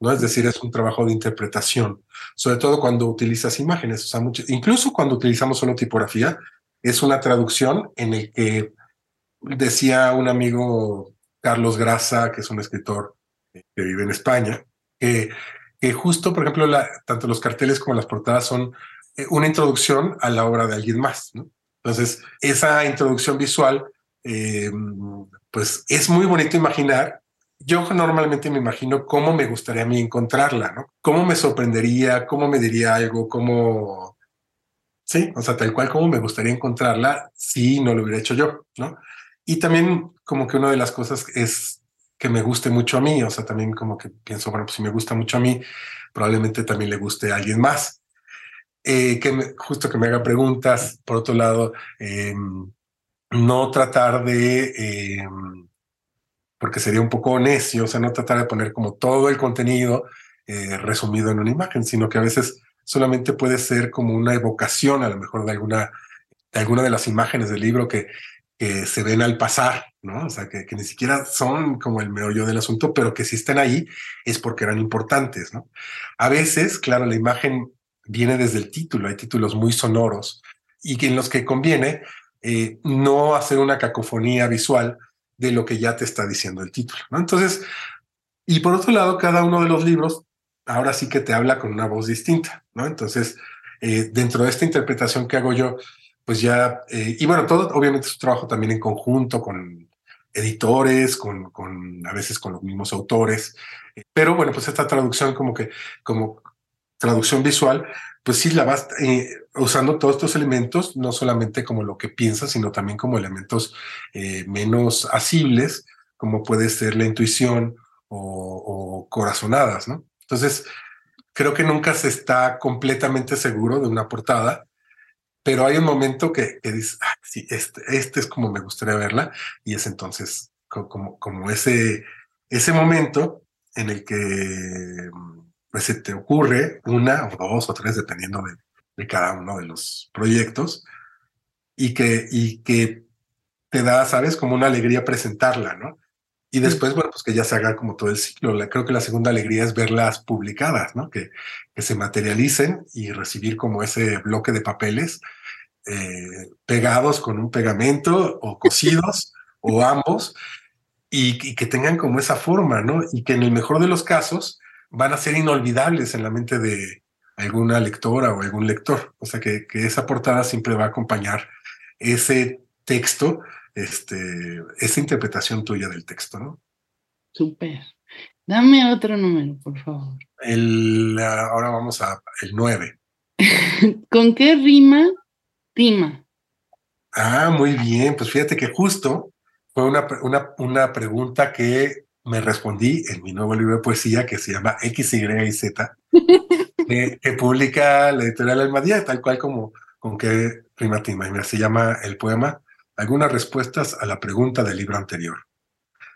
¿no? Es decir, es un trabajo de interpretación, sobre todo cuando utilizas imágenes, incluso cuando utilizamos solo tipografía, es una traducción en el que decía un amigo Carlos Grasa, que es un escritor que vive en España, que justo, por ejemplo, tanto los carteles como las portadas son una introducción a la obra de alguien más. ¿no? Entonces, esa introducción visual, eh, pues es muy bonito imaginar. Yo normalmente me imagino cómo me gustaría a mí encontrarla, ¿no? Cómo me sorprendería, cómo me diría algo, cómo... Sí, o sea, tal cual como me gustaría encontrarla si no lo hubiera hecho yo, ¿no? Y también como que una de las cosas es que me guste mucho a mí, o sea, también como que pienso, bueno, pues si me gusta mucho a mí, probablemente también le guste a alguien más. Eh, que justo que me haga preguntas, por otro lado, em, no tratar de, em, porque sería un poco necio, o sea, no tratar de poner como todo el contenido eh, resumido en una imagen, sino que a veces solamente puede ser como una evocación a lo mejor de alguna, de de las imágenes del libro que, que se ven al pasar, ¿no? O sea, que, que, ni siquiera son como el meollo del asunto, pero que si están ahí es porque eran importantes, ¿no? A veces, claro, la imagen viene desde el título, hay títulos muy sonoros y en los que conviene eh, no hacer una cacofonía visual de lo que ya te está diciendo el título. Entonces, y por otro lado, cada uno de los libros ahora sí que te habla con una voz distinta, ¿no? Entonces, eh, dentro de esta interpretación que hago yo, pues ya, eh, y bueno, todo obviamente es un trabajo también en conjunto con editores, con, con a veces con los mismos autores, pero bueno, pues esta traducción como que, como traducción visual, pues sí la vas eh, usando todos estos elementos, no solamente como lo que piensas, sino también como elementos eh, menos asibles, como puede ser la intuición o, o corazonadas, ¿no? Entonces, creo que nunca se está completamente seguro de una portada, pero hay un momento que, que dices, ah, sí, este, este es como me gustaría verla, y es entonces como, como ese, ese momento en el que pues se te ocurre una o dos o tres, dependiendo de, de cada uno de los proyectos, y que, y que te da, sabes, como una alegría presentarla, ¿no? Y después, bueno, pues que ya se haga como todo el ciclo. La, creo que la segunda alegría es verlas publicadas, ¿no? Que, que se materialicen y recibir como ese bloque de papeles eh, pegados con un pegamento o cosidos o ambos y, y, que tengan como esa forma, ¿no? Y que en el mejor de los casos van a ser inolvidables en la mente de alguna lectora o algún lector. O sea, que, que esa portada siempre va a acompañar ese texto este, esa interpretación tuya del texto, ¿no? Súper. Dame otro número, por favor. El, ahora vamos a el 9. ¿Con qué rima rima? Ah, muy bien. Pues fíjate que justo fue una, una, una pregunta que me respondí en mi nuevo libro de poesía que se llama X, Y y Z, que, que, publica la editorial Almadía, tal cual como con qué rima tima. Y se llama el poema algunas respuestas a la pregunta del libro anterior.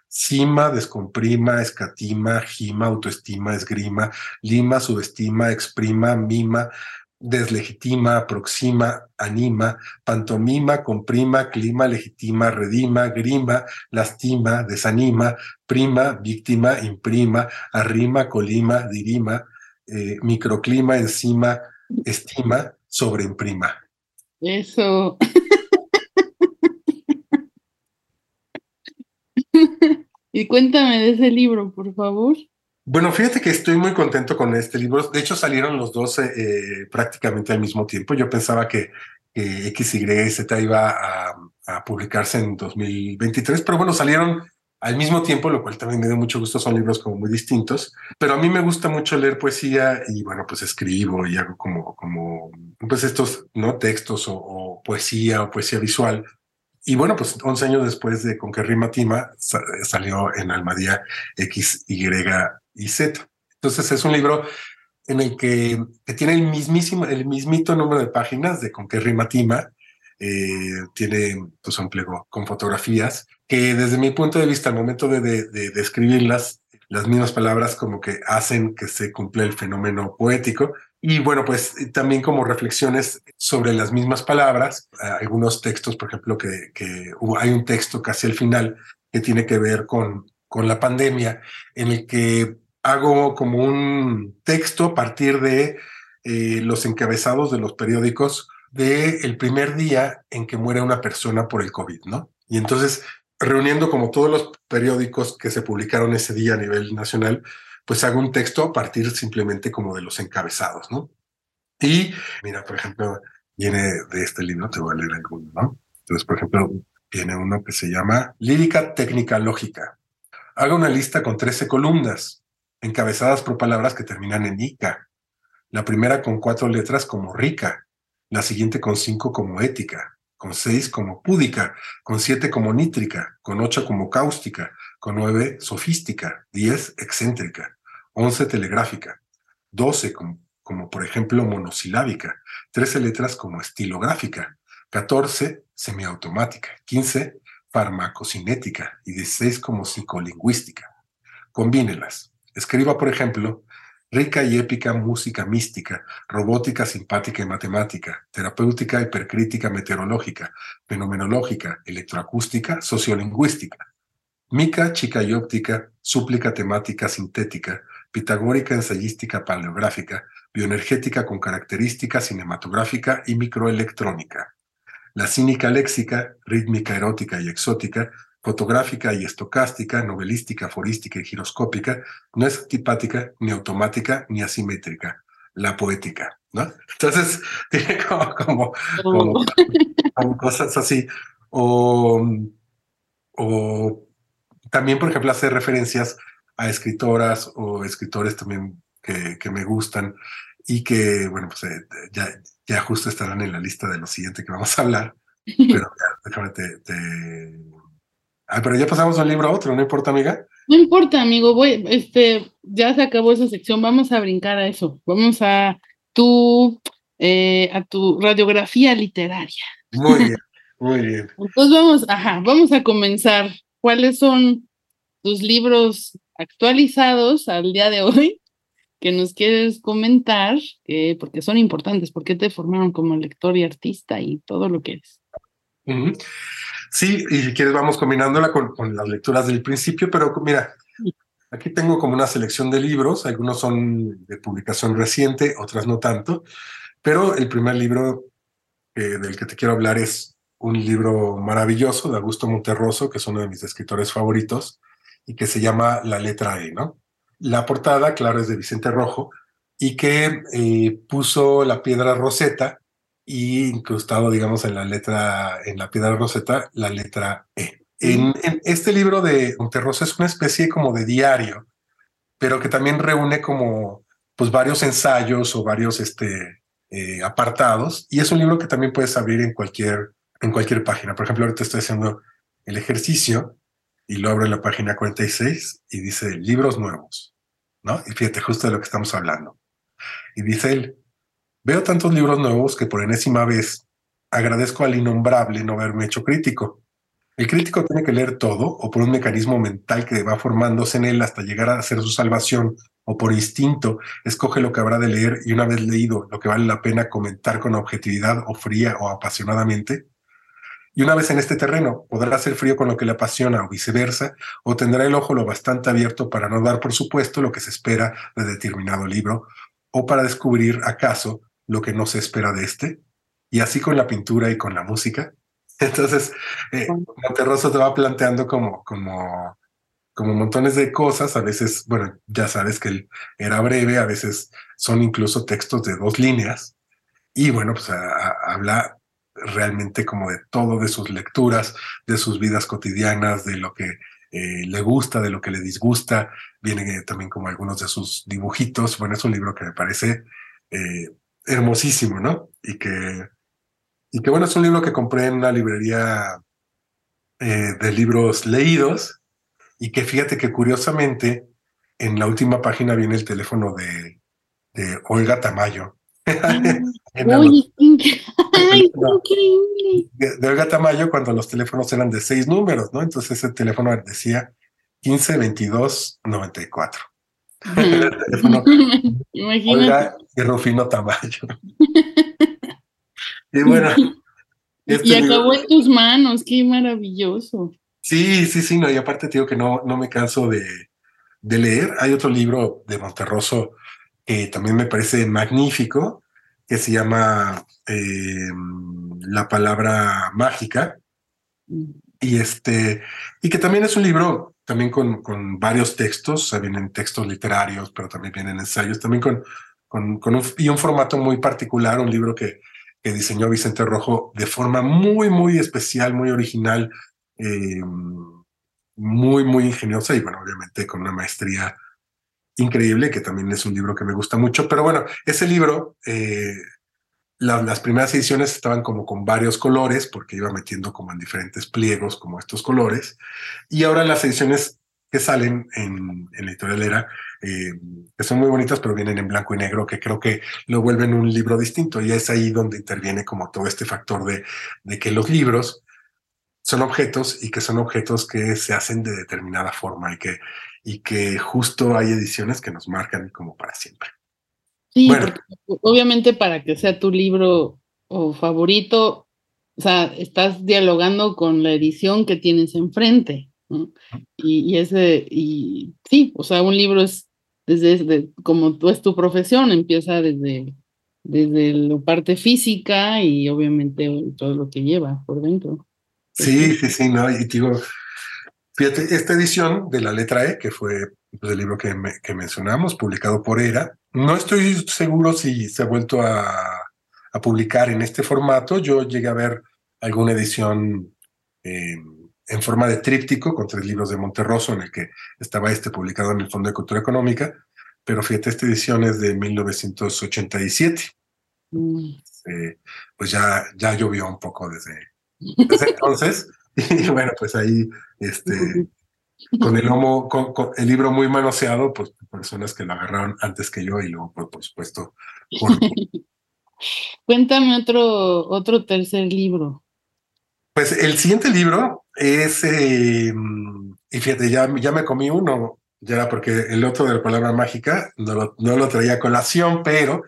Cima, descomprima, escatima, gima, autoestima, esgrima, lima, subestima, exprima, mima, deslegitima, aproxima, anima, pantomima, comprima, clima, legitima, redima, grima, lastima, desanima, prima, víctima, imprima, arrima, colima, dirima, eh, microclima, encima, estima, sobreimprima. Eso. y cuéntame de ese libro, por favor. Bueno, fíjate que estoy muy contento con este libro. De hecho, salieron los dos eh, prácticamente al mismo tiempo. Yo pensaba que, que X, Y y Z iba a, a, publicarse en 2023, pero bueno, salieron al mismo tiempo, lo cual también me dio mucho gusto. Son libros como muy distintos, pero a mí me gusta mucho leer poesía y bueno, pues escribo y hago como, como pues estos no textos o, o poesía o poesía visual y bueno, pues 11 años después de Con que rima Tima salió en Almadía X, Y Z. Entonces es un libro en el que, que tiene el mismísimo, el mismito número de páginas de Con que rima Tima. Eh, tiene pues un pliego con fotografías que desde mi punto de vista al momento de, de, de, de escribirlas las mismas palabras como que hacen que se cumpla el fenómeno poético y bueno, pues también como reflexiones sobre las mismas palabras, algunos textos, por ejemplo, que, que hay un texto casi al final que tiene que ver con, con la pandemia, en el que hago como un texto a partir de eh, los encabezados de los periódicos de el primer día en que muere una persona por el COVID, ¿no? Y entonces, reuniendo como todos los periódicos que se publicaron ese día a nivel nacional, pues hago un texto a partir simplemente como de los encabezados, ¿no? Y mira, por ejemplo, viene de este libro, te voy a leer alguno, ¿no? Entonces, por ejemplo, viene uno que se llama Lírica Técnica Lógica. Haga una lista con 13 columnas, encabezadas por palabras que terminan en ica. La primera con cuatro letras como rica, la siguiente con cinco como ética, con seis como púdica, con siete como nítrica, con ocho como cáustica, con nueve sofística, diez excéntrica, once telegráfica, doce como, por ejemplo monosilábica, trece letras como estilográfica, catorce semiautomática, quince farmacocinética y dieciséis como psicolingüística. Combínelas. Escriba, por ejemplo, rica y épica música mística, robótica simpática y matemática, terapéutica hipercrítica meteorológica, fenomenológica, electroacústica, sociolingüística, mica, chica y óptica, súplica temática sintética, pitagórica ensayística paleográfica, bioenergética con característica cinematográfica y microelectrónica. La cínica léxica, rítmica erótica y exótica, fotográfica y estocástica, novelística, aforística y giroscópica, no es tipática, ni automática, ni asimétrica, la poética, ¿no? Entonces, tiene como, como, como, cosas así. O, o también, por ejemplo, hace referencias a escritoras o escritores también que, que me gustan y que, bueno, pues eh, ya, ya justo estarán en la lista de lo siguiente que vamos a hablar. Pero déjame te, te Ah, pero ya pasamos un libro a otro, ¿no importa, amiga? No importa, amigo, voy, este, ya se acabó esa sección, vamos a brincar a eso, vamos a tu, eh, a tu radiografía literaria. Muy bien, muy bien. Entonces vamos, ajá, vamos a comenzar. ¿Cuáles son tus libros actualizados al día de hoy que nos quieres comentar? porque son importantes, porque te formaron como lector y artista y todo lo que eres. Sí, y si quieres vamos combinándola con, las lecturas del principio, pero mira, aquí tengo como una selección de libros, algunos son de publicación reciente, otras no tanto, pero el primer libro eh, del que te quiero hablar es un libro maravilloso de Augusto Monterroso, que es uno de mis escritores favoritos, y que se llama La letra E, ¿no? La portada, claro, es de Vicente Rojo, y que eh, puso la piedra roseta y incrustado, digamos, en la letra, en la piedra roseta, la letra E. En, este libro de Monterrosa es una especie como de diario, pero que también reúne como pues varios ensayos o varios este, eh, apartados, y es un libro que también puedes abrir en cualquier, en cualquier página. Por ejemplo, ahorita estoy haciendo el ejercicio y lo abro en la página 46 y dice libros nuevos, ¿no? Y fíjate, justo de lo que estamos hablando. Y dice él, Veo tantos libros nuevos que por enésima vez agradezco al innombrable no haberme hecho crítico. El crítico tiene que leer todo o por un mecanismo mental que va formándose en él hasta llegar a ser su salvación o por instinto escoge lo que habrá de leer y una vez leído lo que vale la pena comentar con objetividad o fría o apasionadamente. Y una vez en este terreno podrá hacer frío con lo que le apasiona o viceversa, o tendrá el ojo lo bastante abierto para no dar por supuesto lo que se espera de determinado libro, o para descubrir acaso lo que no se espera de este, y así con la pintura y con la música. Entonces, eh, Monterroso te va planteando como, como, como montones de cosas, a veces, bueno, ya sabes que él era breve, a veces son incluso textos de dos líneas, y bueno, pues habla realmente como de todo, de sus lecturas, de sus vidas cotidianas, de lo que eh, le gusta, de lo que le disgusta, vienen también como algunos de sus dibujitos, bueno, es un libro que me parece eh, hermosísimo, ¿no? Y que, y que bueno, es un libro que compré en una librería eh, de libros leídos y que fíjate que curiosamente en la última página viene el teléfono de, de Olga Tamayo. Uy, increíble. De, Olga Tamayo cuando los teléfonos eran de seis números, ¿no? Entonces ese teléfono decía 15 22 94. Olga y Rufino Tamayo. y bueno. Este y acabó en tus manos, qué maravilloso. Sí, sí, sí, no, y aparte te digo que no, no me canso de, de leer. Hay otro libro de Monterroso que también me parece magnífico, que se llama eh, La palabra mágica. Mm. Y este, y que también es un libro también con, con varios textos, o vienen textos literarios, pero también vienen ensayos, también con, con, con un, y un formato muy particular, un libro que, que diseñó Vicente Rojo de forma muy, muy especial, muy original, eh, muy, muy ingeniosa y bueno, obviamente con una maestría increíble, que también es un libro que me gusta mucho. Pero bueno, ese libro, eh, las primeras ediciones estaban como con varios colores, porque iba metiendo como en diferentes pliegos, como estos colores. Y ahora las ediciones que salen en, en editorial Era, eh, que son muy bonitas, pero vienen en blanco y negro, que creo que lo vuelven un libro distinto. Y es ahí donde interviene como todo este factor de, de que los libros son objetos y que son objetos que se hacen de determinada forma y que, y que justo hay ediciones que nos marcan como para siempre. Sí, porque obviamente para que sea tu libro o favorito, o sea, estás dialogando con la edición que tienes enfrente. Y, ese, y sí, o sea, un libro es desde, como tú es tu profesión, empieza desde, desde la parte física y obviamente todo lo que lleva por dentro. Sí, sí, sí, no, y digo, fíjate, esta edición de la letra E, que fue pues, el libro que, que mencionamos, publicado por ERA, no estoy seguro si se ha vuelto a, a publicar en este formato. Yo llegué a ver alguna edición eh, en forma de tríptico con tres libros de Monterroso, en el que estaba este publicado en el Fondo de Cultura Económica, pero fíjate, esta edición es de 1987. Mm. Eh, pues ya, ya llovió un poco desde, desde entonces, y bueno, pues ahí, este, con el lomo, con, el libro muy manoseado, pues personas que lo agarraron antes que yo y luego, pues, por supuesto, Cuéntame otro, otro tercer libro. Pues el siguiente libro es, eh, y fíjate, ya, ya me comí uno, ya era porque el otro de la palabra mágica no lo, no lo traía a colación, pero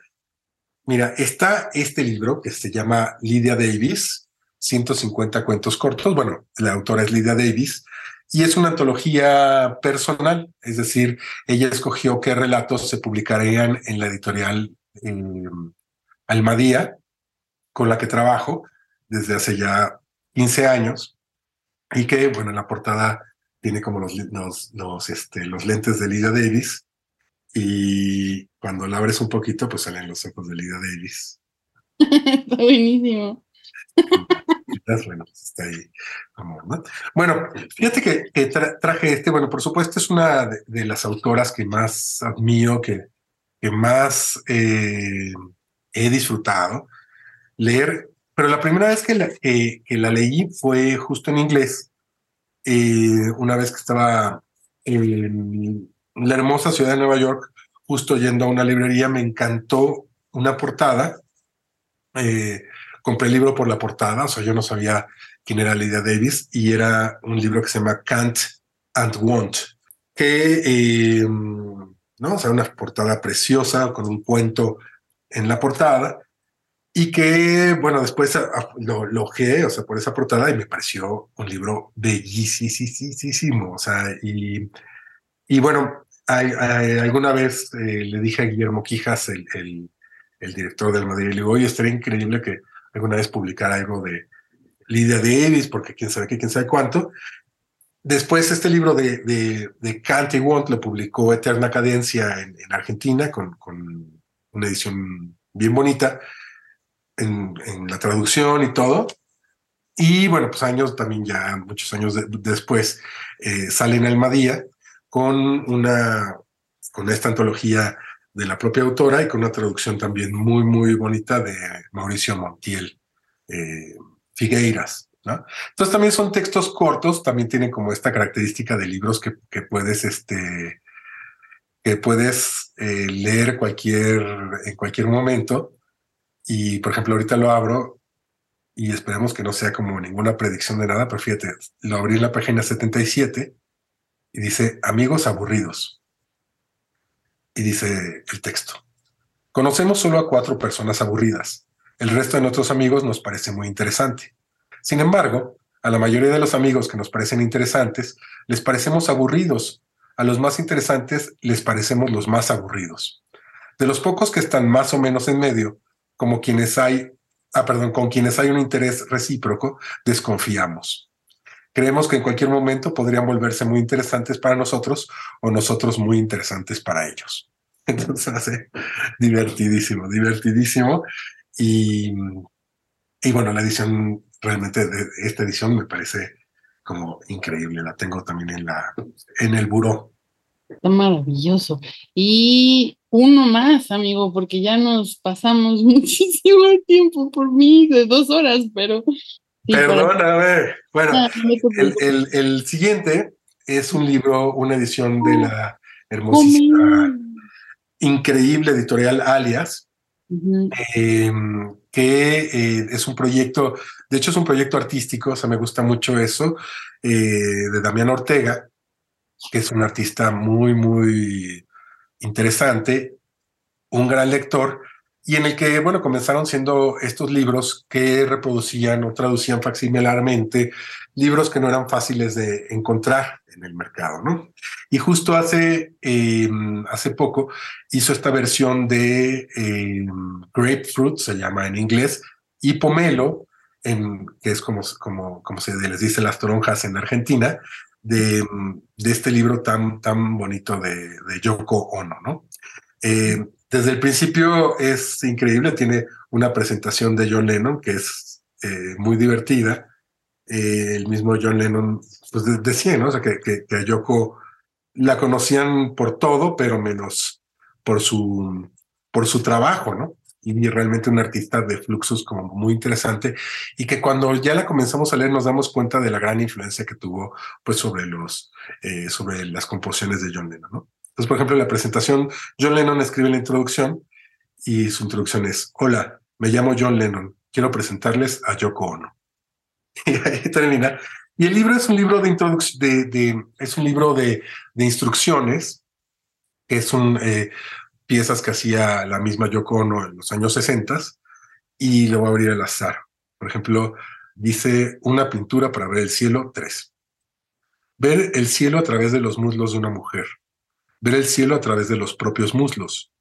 mira, está este libro que se llama Lydia Davis, 150 cuentos cortos. Bueno, la autora es Lydia Davis y es una antología personal, es decir, ella escogió qué relatos se publicarían en la editorial eh, Almadía, con la que trabajo desde hace ya 15 años y que, bueno, en la portada tiene como los, los, los, este, los lentes de Lydia Davis y cuando la abres un poquito, pues salen los ojos de Lydia Davis. Está buenísimo. Bueno, pues ahí. Bueno, fíjate que, traje este, bueno, por supuesto es una de, las autoras que más admiro, que, más eh, he disfrutado leer, pero la primera vez que la, que, la leí fue justo en inglés, eh, una vez que estaba en la hermosa ciudad de Nueva York, justo yendo a una librería, me encantó una portada. Eh, compré el libro por la portada, o sea, yo no sabía quién era Lydia Davis y era un libro que se llama Can't and Won't, que, eh, ¿no? O sea, una portada preciosa con un cuento en la portada y que, bueno, después ah, ah, lo, lo o sea, por esa portada y me pareció un libro bellísimo, o sea, y, y bueno, alguna vez eh, le dije a Guillermo Quijas, el, el, el director del Madrid, le digo, oye, estaría increíble que alguna vez publicar algo de Lydia Davis, porque quién sabe qué, quién sabe cuánto. Después este libro de, de, de Kant y Want lo publicó Eterna Cadencia en, Argentina con, con, una edición bien bonita en, en, la traducción y todo. Y bueno, pues años también ya, muchos años después, eh, sale en Almadía con una, con esta antología de la propia autora y con una traducción también muy, muy bonita de Mauricio Montiel eh, Figueiras. Entonces también son textos cortos, también tienen como esta característica de libros que, que puedes, este, que puedes eh, leer cualquier, en cualquier momento. Y por ejemplo, ahorita lo abro y esperemos que no sea como ninguna predicción de nada, pero fíjate, lo abrí en la página 77 y dice amigos aburridos. Y dice el texto, conocemos solo a cuatro personas aburridas. El resto de nuestros amigos nos parece muy interesante. Sin embargo, a la mayoría de los amigos que nos parecen interesantes, les parecemos aburridos. A los más interesantes les parecemos los más aburridos. De los pocos que están más o menos en medio, como quienes hay, ah, perdón, con quienes hay un interés recíproco, desconfiamos. Creemos que en cualquier momento podrían volverse muy interesantes para nosotros o nosotros muy interesantes para ellos. Entonces hace divertidísimo, divertidísimo. Y, y bueno, la edición, realmente de esta edición me parece como increíble. La tengo también en, la, en el buró. Está maravilloso. Y uno más, amigo, porque ya nos pasamos muchísimo tiempo por mí, de dos horas, pero... Perdóname. Bueno, ah, el, el, el, siguiente es un libro, una edición de la hermosísima, increíble editorial Alias, em, que eh, es un proyecto, de hecho es un proyecto artístico, o sea, me gusta mucho eso, eh, de Damián Ortega, que es un artista muy, muy interesante, un gran lector, y en el que, bueno, comenzaron siendo estos libros que reproducían o traducían facsimilarmente libros que no eran fáciles de encontrar en el mercado, ¿no? Y justo hace, em, hace poco hizo esta versión de em, Grapefruit, se llama en inglés, y Pomelo, en, que es como, como, como se les dice las toronjas en Argentina, de, de este libro tan, tan bonito de, de Yoko Ono, ¿no? Eh, desde el principio es increíble, tiene una presentación de John Lennon que es eh, muy divertida. Eh, el mismo John Lennon pues decía, ¿no? O sea, que, que, a Yoko la conocían por todo, pero menos por su, por su trabajo, ¿no? y realmente un artista de fluxos como muy interesante y que cuando ya la comenzamos a leer nos damos cuenta de la gran influencia que tuvo pues sobre los eh, sobre las composiciones de John Lennon ¿no? Entonces por ejemplo en la presentación John Lennon escribe la introducción y su introducción es hola me llamo John Lennon quiero presentarles a Yoko Ono y el libro es un libro de introducción de, de, es un libro de, de instrucciones es un eh, piezas que hacía la misma Yoko Ono en los años 60 y lo voy a abrir al azar. Por ejemplo, dice una pintura para ver el cielo, tres. Ver el cielo a través de los muslos de una mujer. Ver el cielo a través de los propios muslos.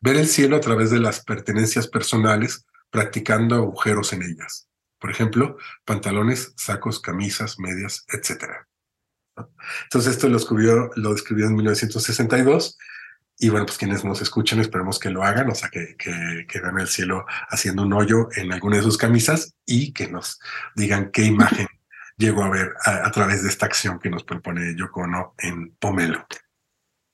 Ver el cielo a través de las pertenencias personales, practicando agujeros en ellas. Por ejemplo, pantalones, sacos, camisas, medias, etc. Entonces esto lo, escribió, lo escribió en 1962 y bueno, pues quienes nos escuchen, esperemos que lo hagan, o sea, que, que, que vean el cielo haciendo un hoyo en alguna de sus camisas y que nos digan qué imagen llegó a ver a, través de esta acción que nos propone Yoko Ono en Pomelo.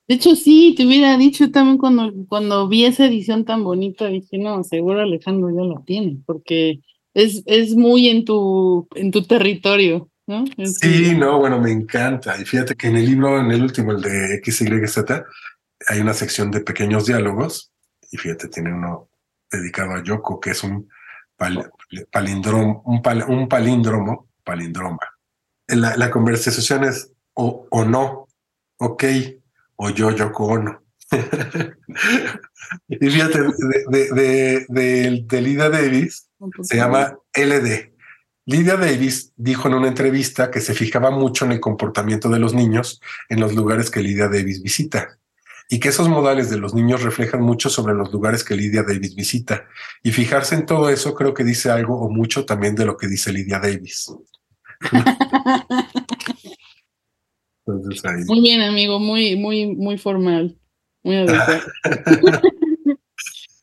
De hecho, sí, te hubiera dicho también cuando, cuando vi esa edición tan bonita, dije, no, seguro Alejandro ya lo tiene, porque es, es muy en tu, en tu territorio, ¿no? sí, no, bueno, me encanta. Y fíjate que en el libro, en el último, el de XYZ, hay una sección de pequeños diálogos y fíjate, tiene uno dedicado a Yoko, que es un, palíndromo, un, un, palíndromo, palindroma. La, la conversación es o, o, no, ok, o yo, Yoko Ono. y fíjate, de, de, de, de, Lydia Davis se llama LD. Lydia Davis dijo en una entrevista que se fijaba mucho en el comportamiento de los niños en los lugares que Lydia Davis visita y que esos modales de los niños reflejan mucho sobre los lugares que Lydia Davis visita. Y fijarse en todo eso creo que dice algo o mucho también de lo que dice Lydia Davis. Muy bien, amigo, muy, muy, muy formal. Muy adecuado.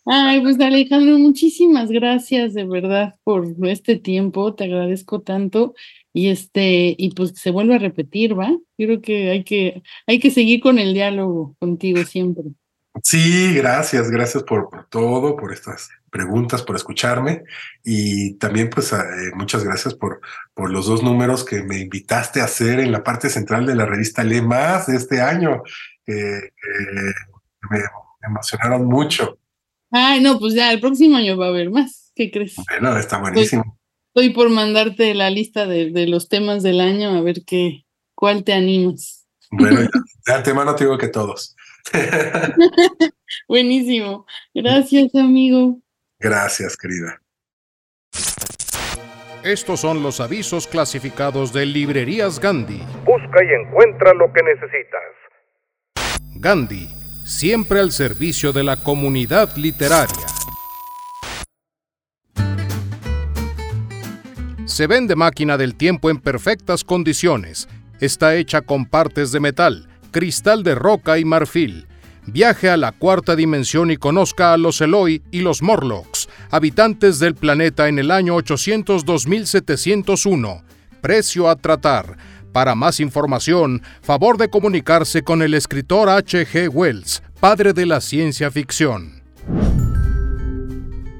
Ay, pues Alejandro, muchísimas gracias de verdad por este tiempo, te agradezco tanto y este y pues se vuelve a repetir, ¿va? creo que hay que hay que seguir con el diálogo contigo siempre. Sí, gracias, gracias por, por todo, por estas preguntas, por escucharme y también pues eh, muchas gracias por, por los dos números que me invitaste a hacer en la parte central de la revista Le Más de este año, que me emocionaron mucho. Ay, no, pues ya el próximo año va a haber más. ¿Qué crees? Bueno, está buenísimo. Estoy, por mandarte la lista de, de, los temas del año a ver qué, cuál te animas. Bueno, ya, de antemano te digo que todos. Buenísimo. Gracias, amigo. Gracias, querida. Estos son los avisos clasificados de Librerías Gandhi. Busca y encuentra lo que necesitas. Gandhi siempre al servicio de la comunidad literaria. Se vende máquina del tiempo en perfectas condiciones. Está hecha con partes de metal, cristal de roca y marfil. Viaje a la cuarta dimensión y conozca a los Eloi y los Morlocks, habitantes del planeta en el año 802.701. Precio a tratar. Para más información, favor de comunicarse con el escritor H.G. Wells, padre de la ciencia ficción.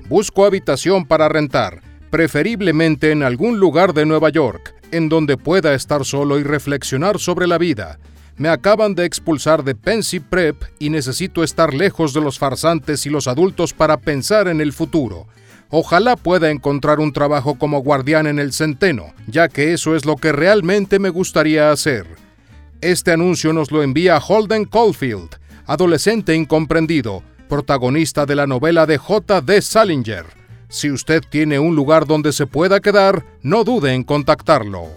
Busco habitación para rentar, preferiblemente en algún lugar de Nueva York, en donde pueda estar solo y reflexionar sobre la vida. Me acaban de expulsar de Pensy Prep y necesito estar lejos de los farsantes y los adultos para pensar en el futuro. Ojalá pueda encontrar un trabajo como guardián en el Centeno, ya que eso es lo que realmente me gustaría hacer. Este anuncio nos lo envía Holden Caulfield, adolescente incomprendido, protagonista de la novela de J. Salinger. Si usted tiene un lugar donde se pueda quedar, no dude en contactarlo.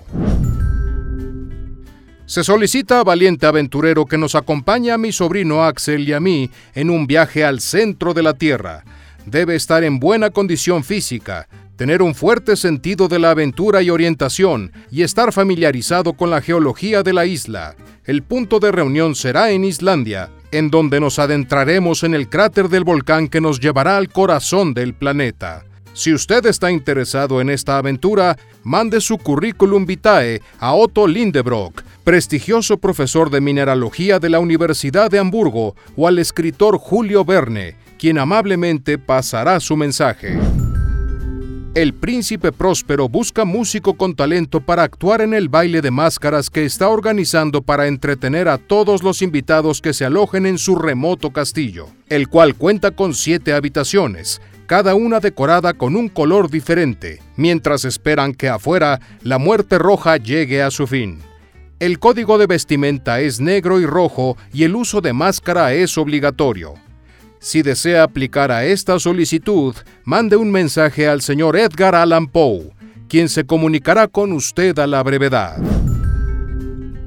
Se solicita valiente aventurero que nos acompañe a mi sobrino Axel y a mí en un viaje al centro de la Tierra. Debe estar en buena condición física, tener un fuerte sentido de la aventura y orientación y estar familiarizado con la geología de la isla. El punto de reunión será en Islandia, en donde nos adentraremos en el cráter del volcán que nos llevará al corazón del planeta. Si usted está interesado en esta aventura, mande su currículum vitae a Otto Lindebrock, prestigioso profesor de mineralogía de la Universidad de Hamburgo, o al escritor Julio Verne, quien amablemente pasará su mensaje. El príncipe próspero busca músico con talento para actuar en el baile de máscaras que está organizando para entretener a todos los invitados que se alojen en su remoto castillo, el cual cuenta con siete habitaciones, cada una decorada con un color diferente, mientras esperan que afuera la muerte roja llegue a su fin. El código de vestimenta es negro y rojo y el uso de máscara es obligatorio. Si desea aplicar a esta solicitud, mande un mensaje al señor Edgar Allan Poe, quien se comunicará con usted a la brevedad.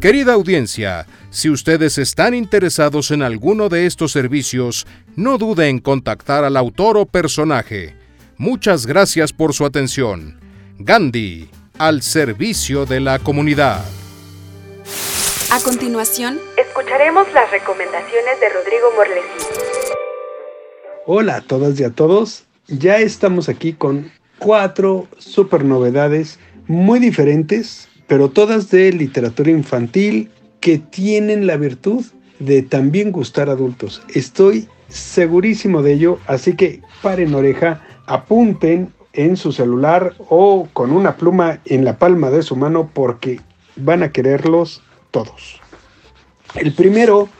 Querida audiencia, si ustedes están interesados en alguno de estos servicios, no dude en contactar al autor o personaje. Muchas gracias por su atención. Gandhi, al servicio de la comunidad. A continuación, escucharemos las recomendaciones de Rodrigo Morlesi. Hola a todas y a todos. Ya estamos aquí con cuatro super novedades muy diferentes, pero todas de literatura infantil que tienen la virtud de también gustar a adultos. Estoy segurísimo de ello, así que paren oreja, apunten en su celular o con una pluma en la palma de su mano porque van a quererlos todos. El primero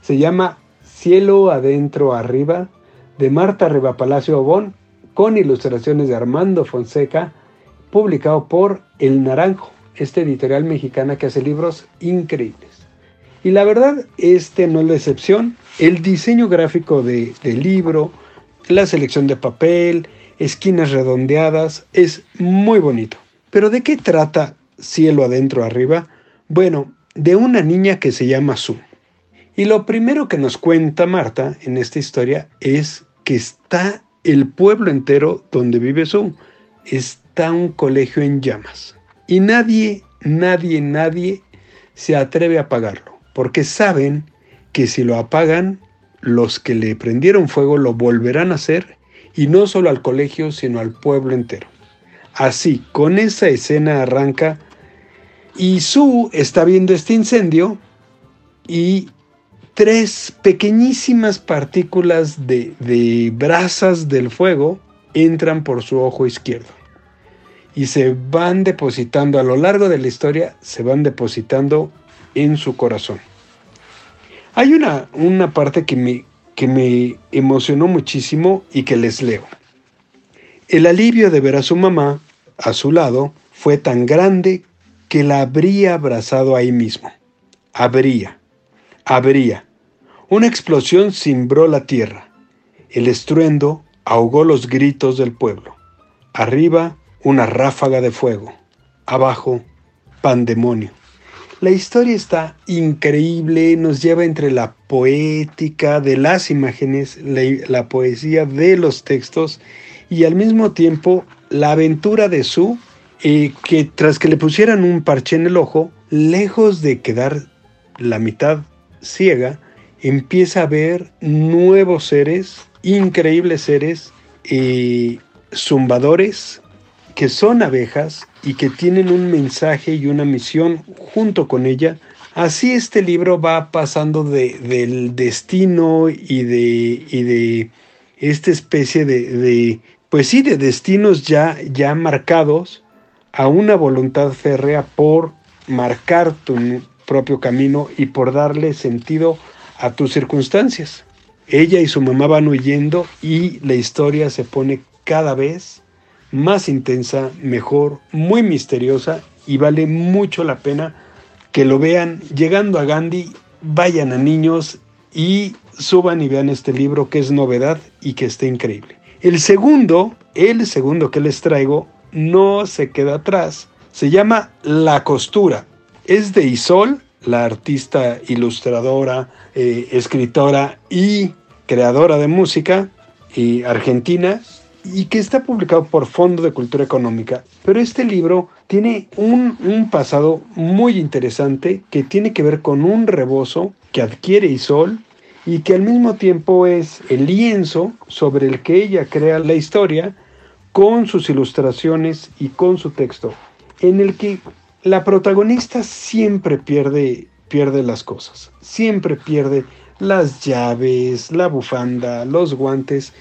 se llama Cielo adentro arriba de Marta Palacio Obón, con ilustraciones de Armando Fonseca, publicado por El Naranjo, esta editorial mexicana que hace libros increíbles. Y la verdad, este no es la excepción. El diseño gráfico del libro, la selección de papel, esquinas redondeadas, es muy bonito. Pero ¿de qué trata Cielo adentro arriba? Bueno, de una niña que se llama Sue. Y lo primero que nos cuenta Marta en esta historia es que está el pueblo entero donde vive Sue. Está un colegio en llamas. Y nadie, nadie, nadie se atreve a apagarlo, porque saben que si lo apagan, los que le prendieron fuego lo volverán a hacer, y no solo al colegio, sino al pueblo entero. Así, con esa escena arranca, y Sue está viendo este incendio y tres pequeñísimas partículas de, de brasas del fuego entran por su ojo izquierdo y se van depositando a lo largo de la historia, se van depositando en su corazón. Hay una, una parte que me, que me emocionó muchísimo y que les leo. El alivio de ver a su mamá a su lado fue tan grande que la habría abrazado ahí mismo. Habría habría. Una explosión cimbró la tierra. El estruendo ahogó los gritos del pueblo. Arriba, una ráfaga de fuego. Abajo, pandemonio. La historia está increíble, nos lleva entre la poética de las imágenes, la, poesía de los textos y al mismo tiempo la aventura de Sue eh, que tras que le pusieran un parche en el ojo, lejos de quedar la mitad ciega, empieza a ver nuevos seres, increíbles seres, eh, zumbadores, que son abejas y que tienen un mensaje y una misión junto con ella. Así este libro va pasando de, del destino y de, y de esta especie de, de, pues sí, de destinos ya, ya marcados a una voluntad férrea por marcar tu propio camino y por darle sentido a tus circunstancias. Ella y su mamá van huyendo y la historia se pone cada vez más intensa, mejor, muy misteriosa y vale mucho la pena que lo vean. Llegando a Gandhi, vayan a niños y suban y vean este libro que es novedad y que está increíble. El segundo, el segundo que les traigo, no se queda atrás. Se llama La Costura. Es de Isol, la artista ilustradora, eh, escritora y creadora de música y argentina y que está publicado por Fondo de Cultura Económica. Pero este libro tiene un, un, pasado muy interesante que tiene que ver con un rebozo que adquiere Isol y que al mismo tiempo es el lienzo sobre el que ella crea la historia con sus ilustraciones y con su texto, en el que la protagonista siempre pierde, pierde las cosas, siempre pierde las llaves, la bufanda, los guantes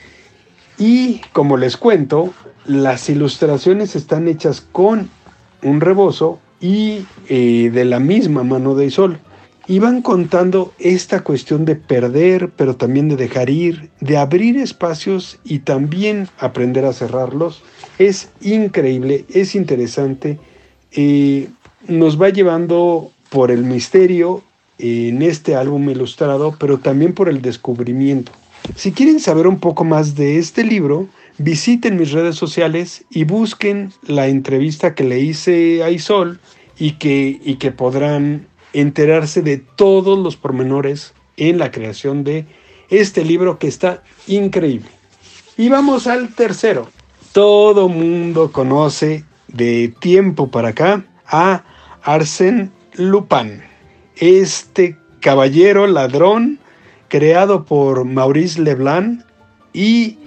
y como les cuento, las ilustraciones están hechas con un rebozo y eh, de la misma mano de Isol. Y van contando esta cuestión de perder, pero también de dejar ir, de abrir espacios y también aprender a cerrarlos. Es increíble, es interesante. Eh, nos va llevando por el misterio en este álbum ilustrado, pero también por el descubrimiento. Si quieren saber un poco más de este libro, visiten mis redes sociales y busquen la entrevista que le hice a Isol y que, y que podrán enterarse de todos los pormenores en la creación de este libro que está increíble. Y vamos al tercero. Todo mundo conoce de tiempo para acá a Arsène Lupin. Este caballero ladrón creado por Maurice Leblanc y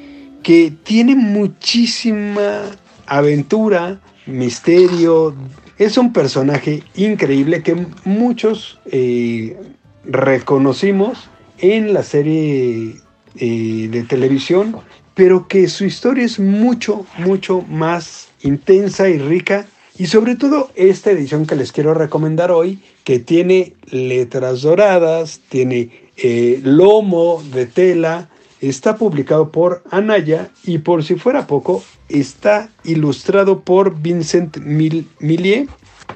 que tiene muchísima aventura, misterio. Es un personaje increíble que muchos eh, reconocimos en la serie eh, de televisión, pero que su historia es mucho, mucho más intensa y rica. Y sobre todo esta edición que les quiero recomendar hoy, que tiene letras doradas, tiene eh, lomo de tela, está publicado por Anaya y por si fuera poco, está ilustrado por Vincent Millier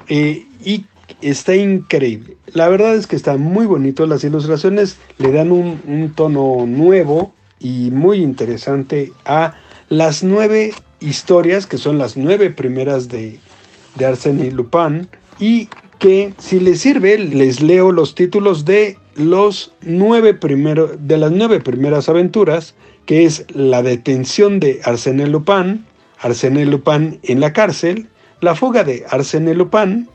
eh, y está increíble. La verdad es que está muy bonito, las ilustraciones le dan un, tono nuevo y muy interesante a las nueve historias, que son las nueve primeras de, de Arsène Lupin, y que si les sirve, les leo los títulos de los nueve de las nueve primeras aventuras, que es la detención de Arsène Lupin, Arsène Lupin en la cárcel, la fuga de Arsène Lupin,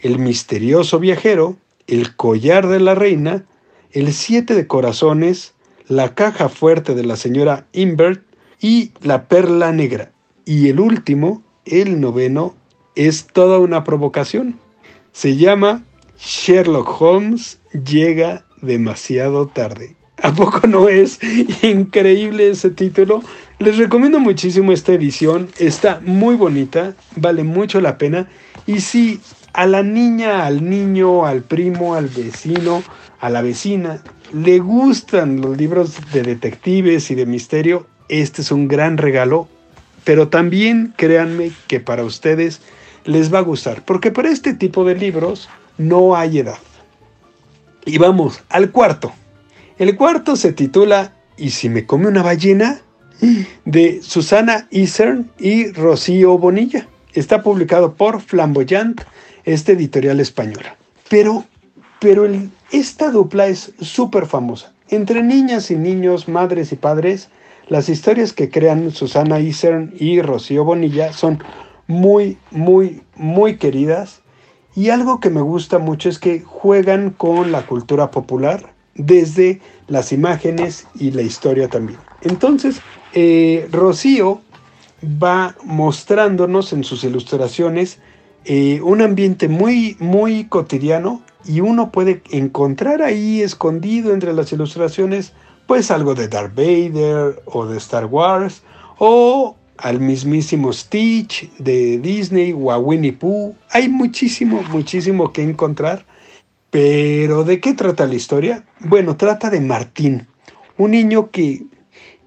el misterioso viajero, el collar de la reina, el siete de corazones, la caja fuerte de la señora Imbert y la perla negra. Y el último, el noveno, es toda una provocación. Se llama Sherlock Holmes llega demasiado tarde. ¿A poco no es increíble ese título? Les recomiendo muchísimo esta edición, está muy bonita, vale mucho la pena. Y si a la niña, al niño, al primo, al vecino, a la vecina, le gustan los libros de detectives y de misterio, este es un gran regalo. Pero también créanme que para ustedes les va a gustar, porque para este tipo de libros no hay edad. Y vamos al cuarto. El cuarto se titula ¿Y si me come una ballena? de Susana Isern y Rocío Bonilla. Está publicado por Flamboyant, esta editorial española. Pero, pero esta dupla es súper famosa. Entre niñas y niños, madres y padres, las historias que crean Susana Isern y Rocío Bonilla son muy, muy, muy queridas. Y algo que me gusta mucho es que juegan con la cultura popular desde las imágenes y la historia también. Entonces, eh, Rocío va mostrándonos en sus ilustraciones eh, un ambiente muy, muy cotidiano y uno puede encontrar ahí escondido entre las ilustraciones pues algo de Darth Vader o de Star Wars o al mismísimo Stitch de Disney o a Winnie Pooh. Hay muchísimo, muchísimo que encontrar. Pero ¿de qué trata la historia? Bueno, trata de Martín, un niño que,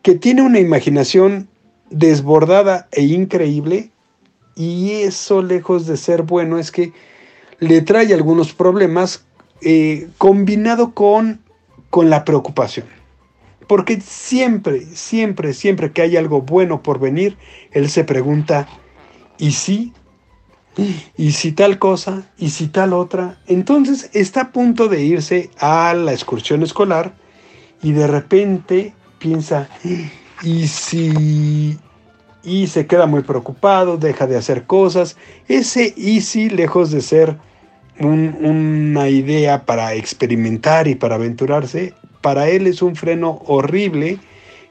que tiene una imaginación desbordada e increíble y eso lejos de ser bueno es que le trae algunos problemas eh, combinado con, con la preocupación. Porque siempre, siempre, siempre que hay algo bueno por venir, él se pregunta, ¿y si? ¿Y si tal cosa? ¿Y si tal otra? Entonces está a punto de irse a la excursión escolar y de repente piensa, ¿y si y se queda muy preocupado, deja de hacer cosas. Ese easy, lejos de ser una idea para experimentar y para aventurarse, para él es un freno horrible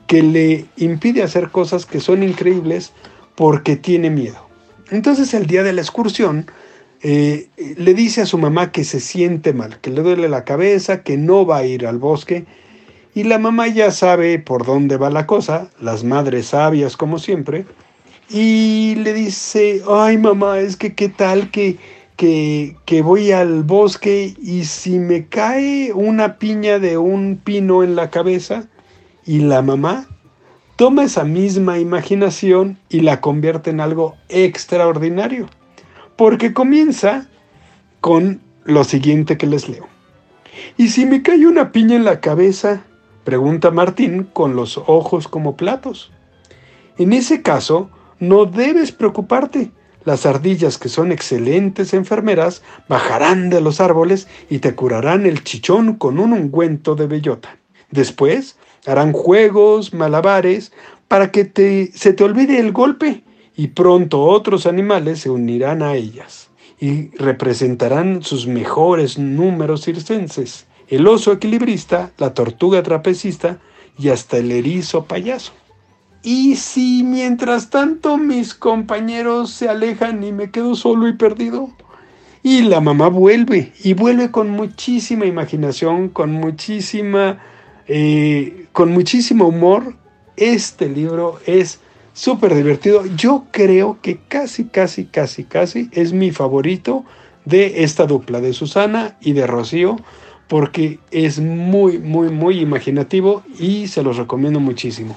que le impide hacer cosas que son increíbles porque tiene miedo. Entonces el día de la excursión eh, le dice a su mamá que se siente mal, que le duele la cabeza, que no va a ir al bosque y la mamá ya sabe por dónde va la cosa, las madres sabias como siempre, y le dice, ay mamá, es que qué tal que, que, que voy al bosque y si me cae una piña de un pino en la cabeza, y la mamá toma esa misma imaginación y la convierte en algo extraordinario, porque comienza con lo siguiente que les leo. Y si me cae una piña en la cabeza, Pregunta Martín con los ojos como platos. En ese caso, no debes preocuparte. Las ardillas, que son excelentes enfermeras, bajarán de los árboles y te curarán el chichón con un ungüento de bellota. Después harán juegos, malabares, para que te, se te olvide el golpe y pronto otros animales se unirán a ellas y representarán sus mejores números circenses el oso equilibrista, la tortuga trapecista y hasta el erizo payaso. ¿Y si mientras tanto mis compañeros se alejan y me quedo solo y perdido? Y la mamá vuelve, y vuelve con muchísima imaginación, con muchísima, eh, con muchísimo humor. Este libro es súper divertido. Yo creo que casi, casi, casi, casi es mi favorito de esta dupla, de Susana y de Rocío porque es muy, muy, muy imaginativo y se los recomiendo muchísimo.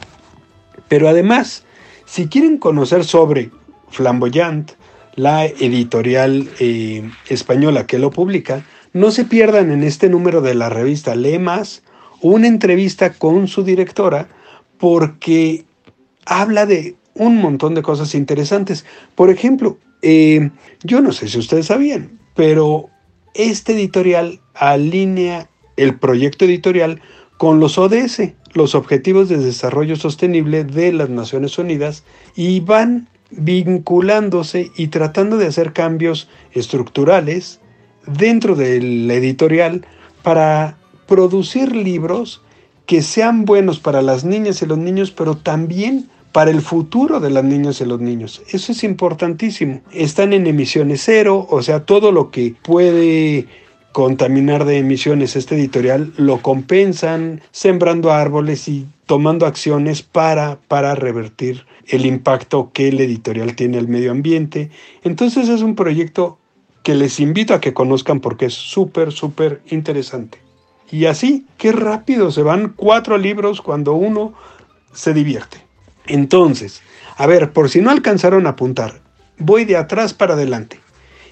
Pero además, si quieren conocer sobre Flamboyant, la editorial eh, española que lo publica, no se pierdan en este número de la revista Lemas una entrevista con su directora porque habla de un montón de cosas interesantes. Por ejemplo, eh, yo no sé si ustedes sabían, pero este editorial alinea el proyecto editorial con los ODS, los Objetivos de Desarrollo Sostenible de las Naciones Unidas, y van vinculándose y tratando de hacer cambios estructurales dentro del editorial para producir libros que sean buenos para las niñas y los niños, pero también para el futuro de las niñas y los niños. Eso es importantísimo. Están en emisiones cero, o sea, todo lo que puede contaminar de emisiones este editorial lo compensan sembrando árboles y tomando acciones para, para revertir el impacto que el editorial tiene al medio ambiente. Entonces es un proyecto que les invito a que conozcan porque es súper, súper interesante. Y así, qué rápido se van cuatro libros cuando uno se divierte. Entonces, a ver, por si no alcanzaron a apuntar, voy de atrás para adelante.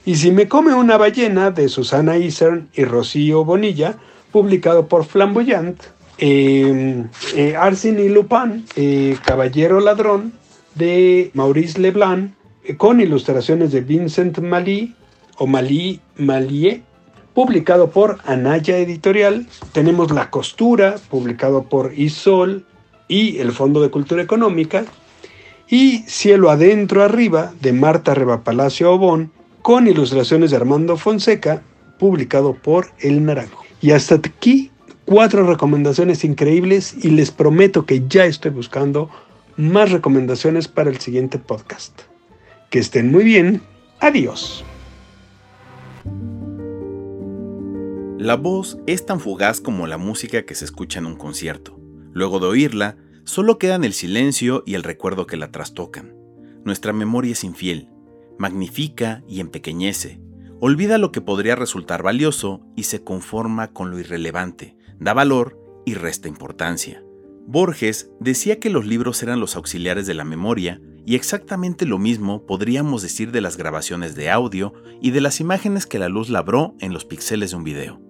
Y si me come una ballena de Susana Isern y Rocío Bonilla, publicado por Flamboyant, eh, eh, Arsène Lupin, eh, Caballero Ladrón, de Maurice Leblanc, eh, con ilustraciones de Vincent Mali o Mali Malie, publicado por Anaya Editorial. Tenemos La Costura, publicado por Isol y el Fondo de Cultura Económica. y Cielo Adentro Arriba de Marta Palacio Obón con ilustraciones de Armando Fonseca, publicado por El Naranjo. Y hasta aquí cuatro recomendaciones increíbles y les prometo que ya estoy buscando más recomendaciones para el siguiente podcast. Que estén muy bien. Adiós. La voz es tan fugaz como la música que se escucha en un concierto. Luego de oírla, solo quedan el silencio y el recuerdo que la trastocan. Nuestra memoria es infiel, magnifica y empequeñece, olvida lo que podría resultar valioso y se conforma con lo irrelevante, da valor y resta importancia. Borges decía que los libros eran los auxiliares de la memoria y exactamente lo mismo podríamos decir de las grabaciones de audio y de las imágenes que la luz labró en los píxeles de un video.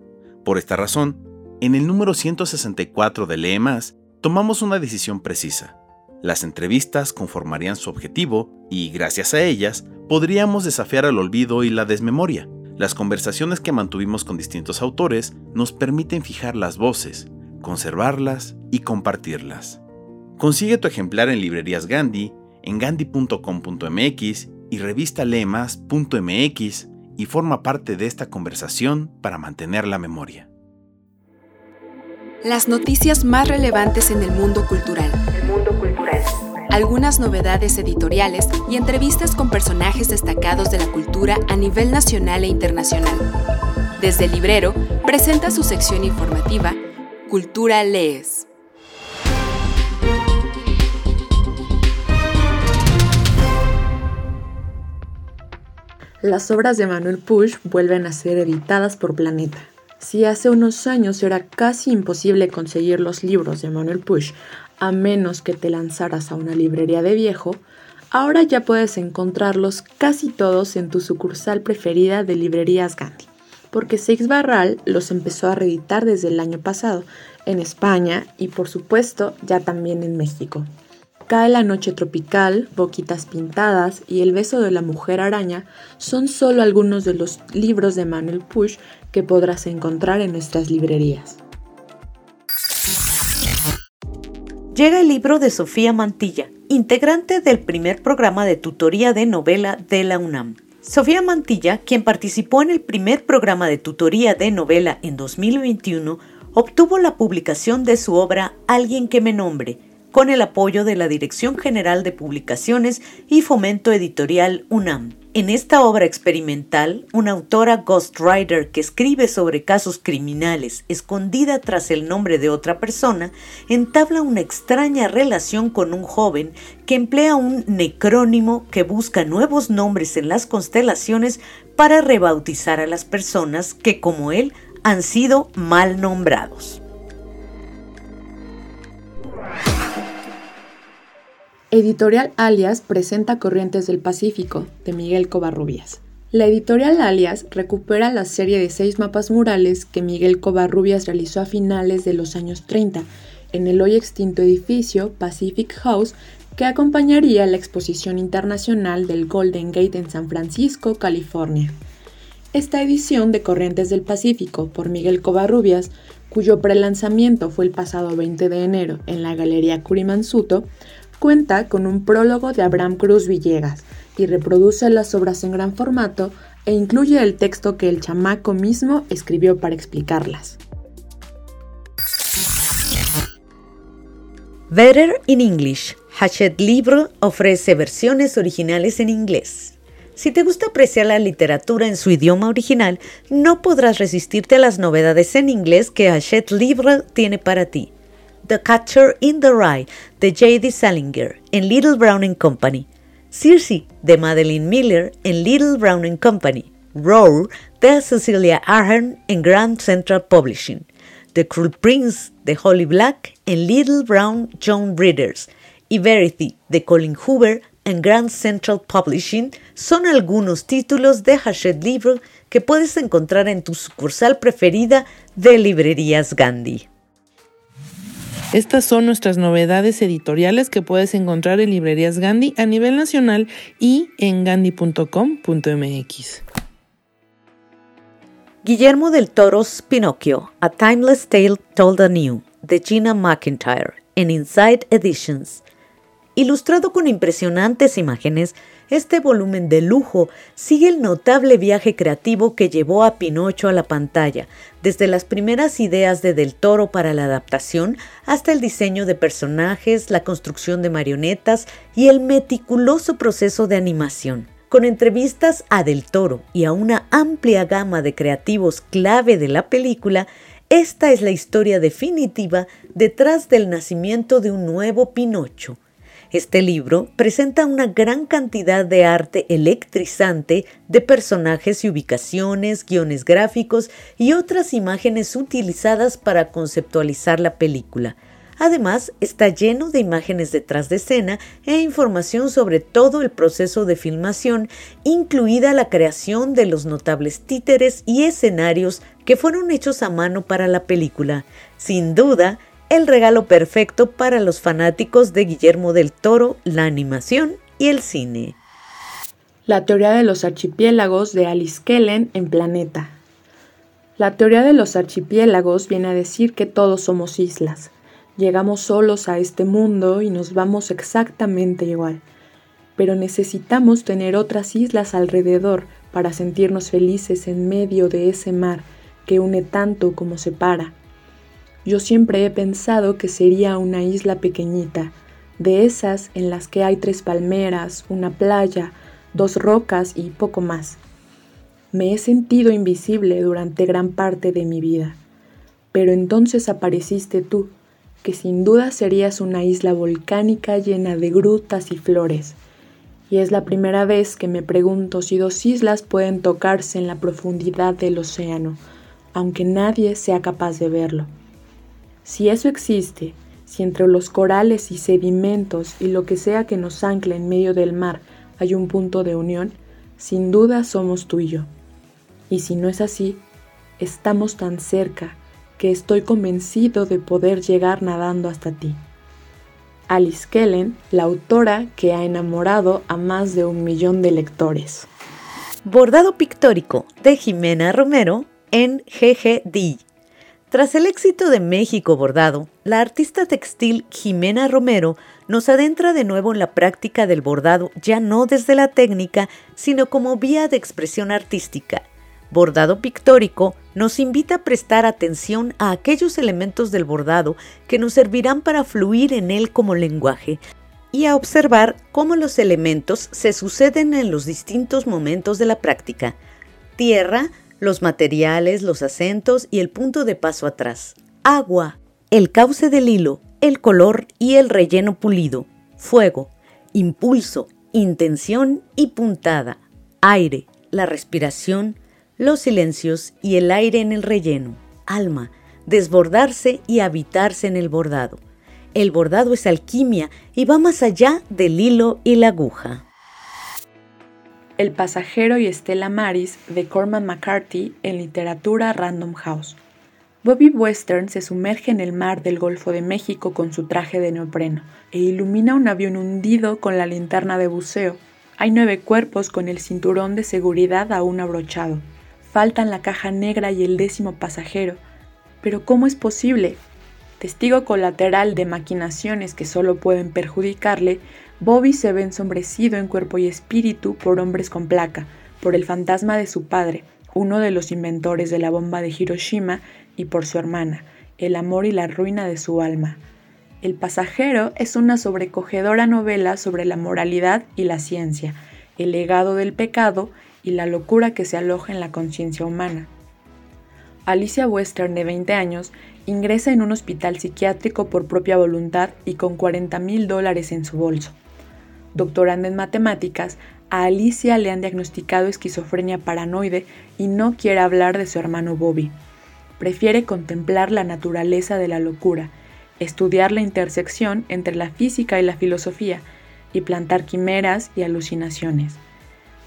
Por esta razón, en el número 164 de Lee Más, tomamos una decisión precisa. Las entrevistas conformarían su objetivo y, gracias a ellas, podríamos desafiar al olvido y la desmemoria. Las conversaciones que mantuvimos con distintos autores nos permiten fijar las voces, conservarlas y compartirlas. Consigue tu ejemplar en librerías Gandhi, en gandhi.com.mx y revista leemas.mx y forma parte de esta conversación para mantener la memoria. Las noticias más relevantes en el mundo cultural. Algunas novedades editoriales y entrevistas con personajes destacados de la cultura a nivel nacional e internacional. Desde el librero, presenta su sección informativa Cultura Lees. Las obras de Manuel Push vuelven a ser editadas por Planeta. Si hace unos años era casi imposible conseguir los libros de Manuel Push a menos que te lanzaras a una librería de viejo, ahora ya puedes encontrarlos casi todos en tu sucursal preferida de librerías Gandhi, porque Seix Barral los empezó a reeditar desde el año pasado en España y por supuesto ya también en México. Cae la noche tropical, Boquitas pintadas y El beso de la mujer araña son solo algunos de los libros de Manuel Push que podrás encontrar en nuestras librerías. Llega el libro de Sofía Mantilla, integrante del primer programa de tutoría de novela de la UNAM. Sofía Mantilla, quien participó en el primer programa de tutoría de novela en 2021, obtuvo la publicación de su obra Alguien que me nombre, con el apoyo de la Dirección General de Publicaciones y Fomento Editorial UNAM. En esta obra experimental, una autora ghostwriter que escribe sobre casos criminales escondida tras el nombre de otra persona, entabla una extraña relación con un joven que emplea un necrónimo que busca nuevos nombres en las constelaciones para rebautizar a las personas que, como él, han sido mal nombrados. Editorial Alias presenta Corrientes del Pacífico, de Miguel Covarrubias. La editorial Alias recupera la serie de seis mapas murales que Miguel Covarrubias realizó a finales de los años 30 en el hoy extinto edificio Pacific House que acompañaría la exposición internacional del Golden Gate en San Francisco, California. Esta edición de Corrientes del Pacífico por Miguel Covarrubias, cuyo prelanzamiento fue el pasado 20 de enero en la Galería Curimansuto, Cuenta con un prólogo de Abraham Cruz Villegas y reproduce las obras en gran formato e incluye el texto que el chamaco mismo escribió para explicarlas. Better in English. Hachette Libro ofrece versiones originales en inglés. Si te gusta apreciar la literatura en su idioma original, no podrás resistirte a las novedades en inglés que Hachette Libro tiene para ti. The Catcher in the Rye de J.D. Salinger en Little Brown Company, Circe de Madeline Miller en Little Brown Company, Roar de Cecilia Ahern en Grand Central Publishing, The Cruel Prince de Holly Black en Little Brown John Readers. Y Verity de Colin Hoover en Grand Central Publishing. Son algunos títulos de Hachette Libro que puedes encontrar en tu sucursal preferida de librerías Gandhi. Estas son nuestras novedades editoriales que puedes encontrar en librerías Gandhi a nivel nacional y en gandhi.com.mx. Guillermo del Toro's Pinocchio, A Timeless Tale Told Anew, de Gina McIntyre, en Inside Editions. Ilustrado con impresionantes imágenes, este volumen de lujo sigue el notable viaje creativo que llevó a Pinocho a la pantalla, desde las primeras ideas de Del Toro para la adaptación hasta el diseño de personajes, la construcción de marionetas y el meticuloso proceso de animación. Con entrevistas a Del Toro y a una amplia gama de creativos clave de la película, esta es la historia definitiva detrás del nacimiento de un nuevo Pinocho este libro presenta una gran cantidad de arte electrizante de personajes y ubicaciones, guiones gráficos y otras imágenes utilizadas para conceptualizar la película. Además, está lleno de imágenes detrás de escena e información sobre todo el proceso de filmación, incluida la creación de los notables títeres y escenarios que fueron hechos a mano para la película. Sin duda, el regalo perfecto para los fanáticos de Guillermo del Toro, la animación y el cine. La teoría de los archipiélagos de Alice Kellen en Planeta. La teoría de los archipiélagos viene a decir que todos somos islas. Llegamos solos a este mundo y nos vamos exactamente igual. Pero necesitamos tener otras islas alrededor para sentirnos felices en medio de ese mar que une tanto como separa. Yo siempre he pensado que sería una isla pequeñita, de esas en las que hay tres palmeras, una playa, dos rocas y poco más. Me he sentido invisible durante gran parte de mi vida, pero entonces apareciste tú, que sin duda serías una isla volcánica llena de grutas y flores. Y es la primera vez que me pregunto si dos islas pueden tocarse en la profundidad del océano, aunque nadie sea capaz de verlo. Si eso existe, si entre los corales y sedimentos y lo que sea que nos ancle en medio del mar hay un punto de unión, sin duda somos tú y yo. Y si no es así, estamos tan cerca que estoy convencido de poder llegar nadando hasta ti. Alice Kellen, la autora que ha enamorado a más de un millón de lectores. Bordado pictórico de Jimena Romero en GGD. Tras el éxito de México bordado, la artista textil Jimena Romero nos adentra de nuevo en la práctica del bordado ya no desde la técnica, sino como vía de expresión artística. Bordado pictórico nos invita a prestar atención a aquellos elementos del bordado que nos servirán para fluir en él como lenguaje y a observar cómo los elementos se suceden en los distintos momentos de la práctica. Tierra, los materiales, los acentos y el punto de paso atrás. Agua, el cauce del hilo, el color y el relleno pulido. Fuego, impulso, intención y puntada. Aire, la respiración, los silencios y el aire en el relleno. Alma, desbordarse y habitarse en el bordado. El bordado es alquimia y va más allá del hilo y la aguja. El pasajero y Estela Maris de Corman McCarthy en literatura Random House. Bobby Western se sumerge en el mar del Golfo de México con su traje de neopreno e ilumina un avión hundido con la linterna de buceo. Hay nueve cuerpos con el cinturón de seguridad aún abrochado. Faltan la caja negra y el décimo pasajero. Pero ¿cómo es posible? Testigo colateral de maquinaciones que solo pueden perjudicarle, Bobby se ve ensombrecido en cuerpo y espíritu por hombres con placa, por el fantasma de su padre, uno de los inventores de la bomba de Hiroshima, y por su hermana, el amor y la ruina de su alma. El pasajero es una sobrecogedora novela sobre la moralidad y la ciencia, el legado del pecado y la locura que se aloja en la conciencia humana. Alicia Western, de 20 años, ingresa en un hospital psiquiátrico por propia voluntad y con 40 mil dólares en su bolso doctoranda en matemáticas, a Alicia le han diagnosticado esquizofrenia paranoide y no quiere hablar de su hermano Bobby. Prefiere contemplar la naturaleza de la locura, estudiar la intersección entre la física y la filosofía, y plantar quimeras y alucinaciones.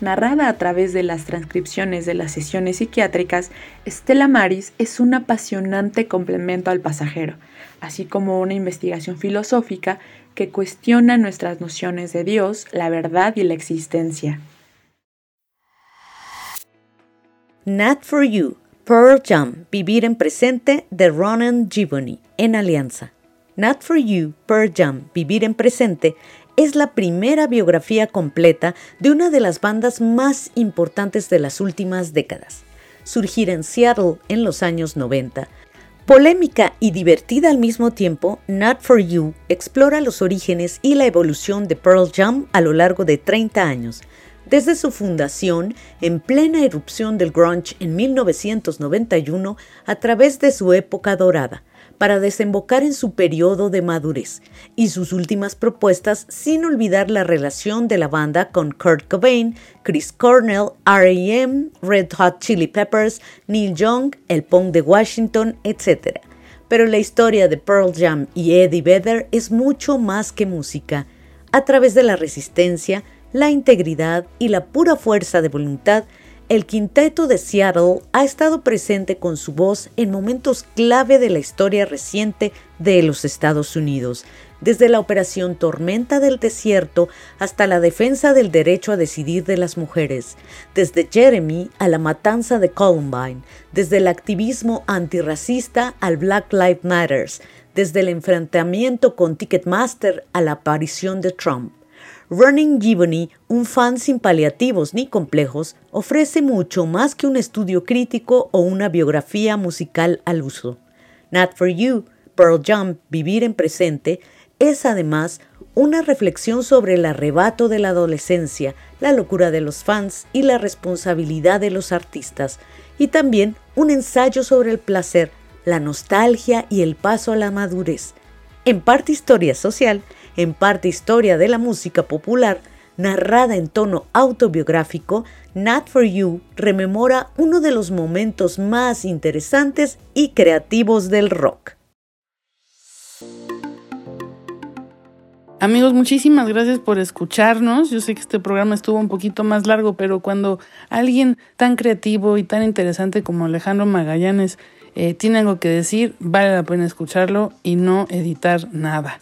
Narrada a través de las transcripciones de las sesiones psiquiátricas, Stella Maris es un apasionante complemento al pasajero, así como una investigación filosófica que cuestiona nuestras nociones de Dios, la verdad y la existencia. Not for You, Pearl Jam, Vivir en Presente de Ronan Giboney, en Alianza. Not for You, Pearl Jam, Vivir en Presente, es la primera biografía completa de una de las bandas más importantes de las últimas décadas. Surgir en Seattle en los años 90, Polémica y divertida al mismo tiempo, Not For You explora los orígenes y la evolución de Pearl Jam a lo largo de 30 años, desde su fundación, en plena erupción del grunge en 1991, a través de su época dorada, para desembocar en su periodo de madurez y sus últimas propuestas sin olvidar la relación de la banda con Kurt Cobain, Chris Cornell, R.A.M., Red Hot Chili Peppers, Neil Young, el punk de Washington, etc. Pero la historia de Pearl Jam y Eddie Vedder es mucho más que música. A través de la resistencia, la integridad y la pura fuerza de voluntad, el quinteto de Seattle ha estado presente con su voz en momentos clave de la historia reciente de los Estados Unidos, desde la Operación Tormenta del Desierto hasta la defensa del derecho a decidir de las mujeres, desde Jeremy a la matanza de Columbine, desde el activismo antirracista al Black Lives Matter, desde el enfrentamiento con Ticketmaster a la aparición de Trump. Running Gibbony, un fan sin paliativos ni complejos, ofrece mucho más que un estudio crítico o una biografía musical al uso. Not for You, Pearl Jam, Vivir en Presente, es además una reflexión sobre el arrebato de la adolescencia, la locura de los fans y la responsabilidad de los artistas, y también un ensayo sobre el placer, la nostalgia y el paso a la madurez. En parte historia social, en parte historia de la música popular, narrada en tono autobiográfico, Not for You rememora uno de los momentos más interesantes y creativos del rock. Amigos, muchísimas gracias por escucharnos. Yo sé que este programa estuvo un poquito más largo, pero cuando alguien tan creativo y tan interesante como Alejandro Magallanes eh, tiene algo que decir, vale la pena escucharlo y no editar nada.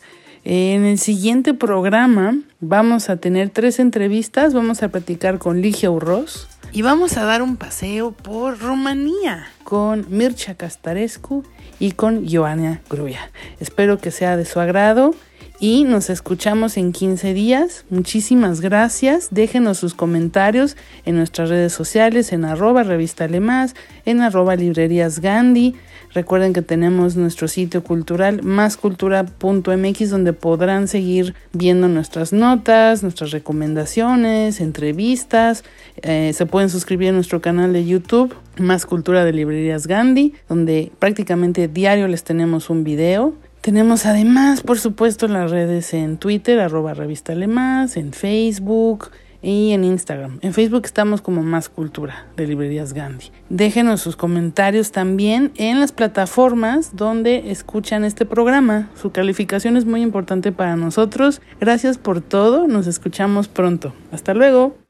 En el siguiente programa vamos a tener tres entrevistas. Vamos a platicar con Ligia Urroz y vamos a dar un paseo por Rumanía con Mircha Castarescu y con Joana Gruya. Espero que sea de su agrado y nos escuchamos en 15 días. Muchísimas gracias. Déjenos sus comentarios en nuestras redes sociales, en arroba revista Más, en arroba librerías Gandhi. Recuerden que tenemos nuestro sitio cultural máscultura.mx donde podrán seguir viendo nuestras notas, nuestras recomendaciones, entrevistas. Eh, se pueden suscribir a nuestro canal de YouTube Más Cultura de Librerías Gandhi, donde prácticamente diario les tenemos un video. Tenemos además, por supuesto, las redes en Twitter, arroba revista en Facebook, y en Instagram. En Facebook estamos como Más Cultura de Librerías Gandhi. Déjenos sus comentarios también en las plataformas donde escuchan este programa. Su calificación es muy importante para nosotros. Gracias por todo. Nos escuchamos pronto. Hasta luego.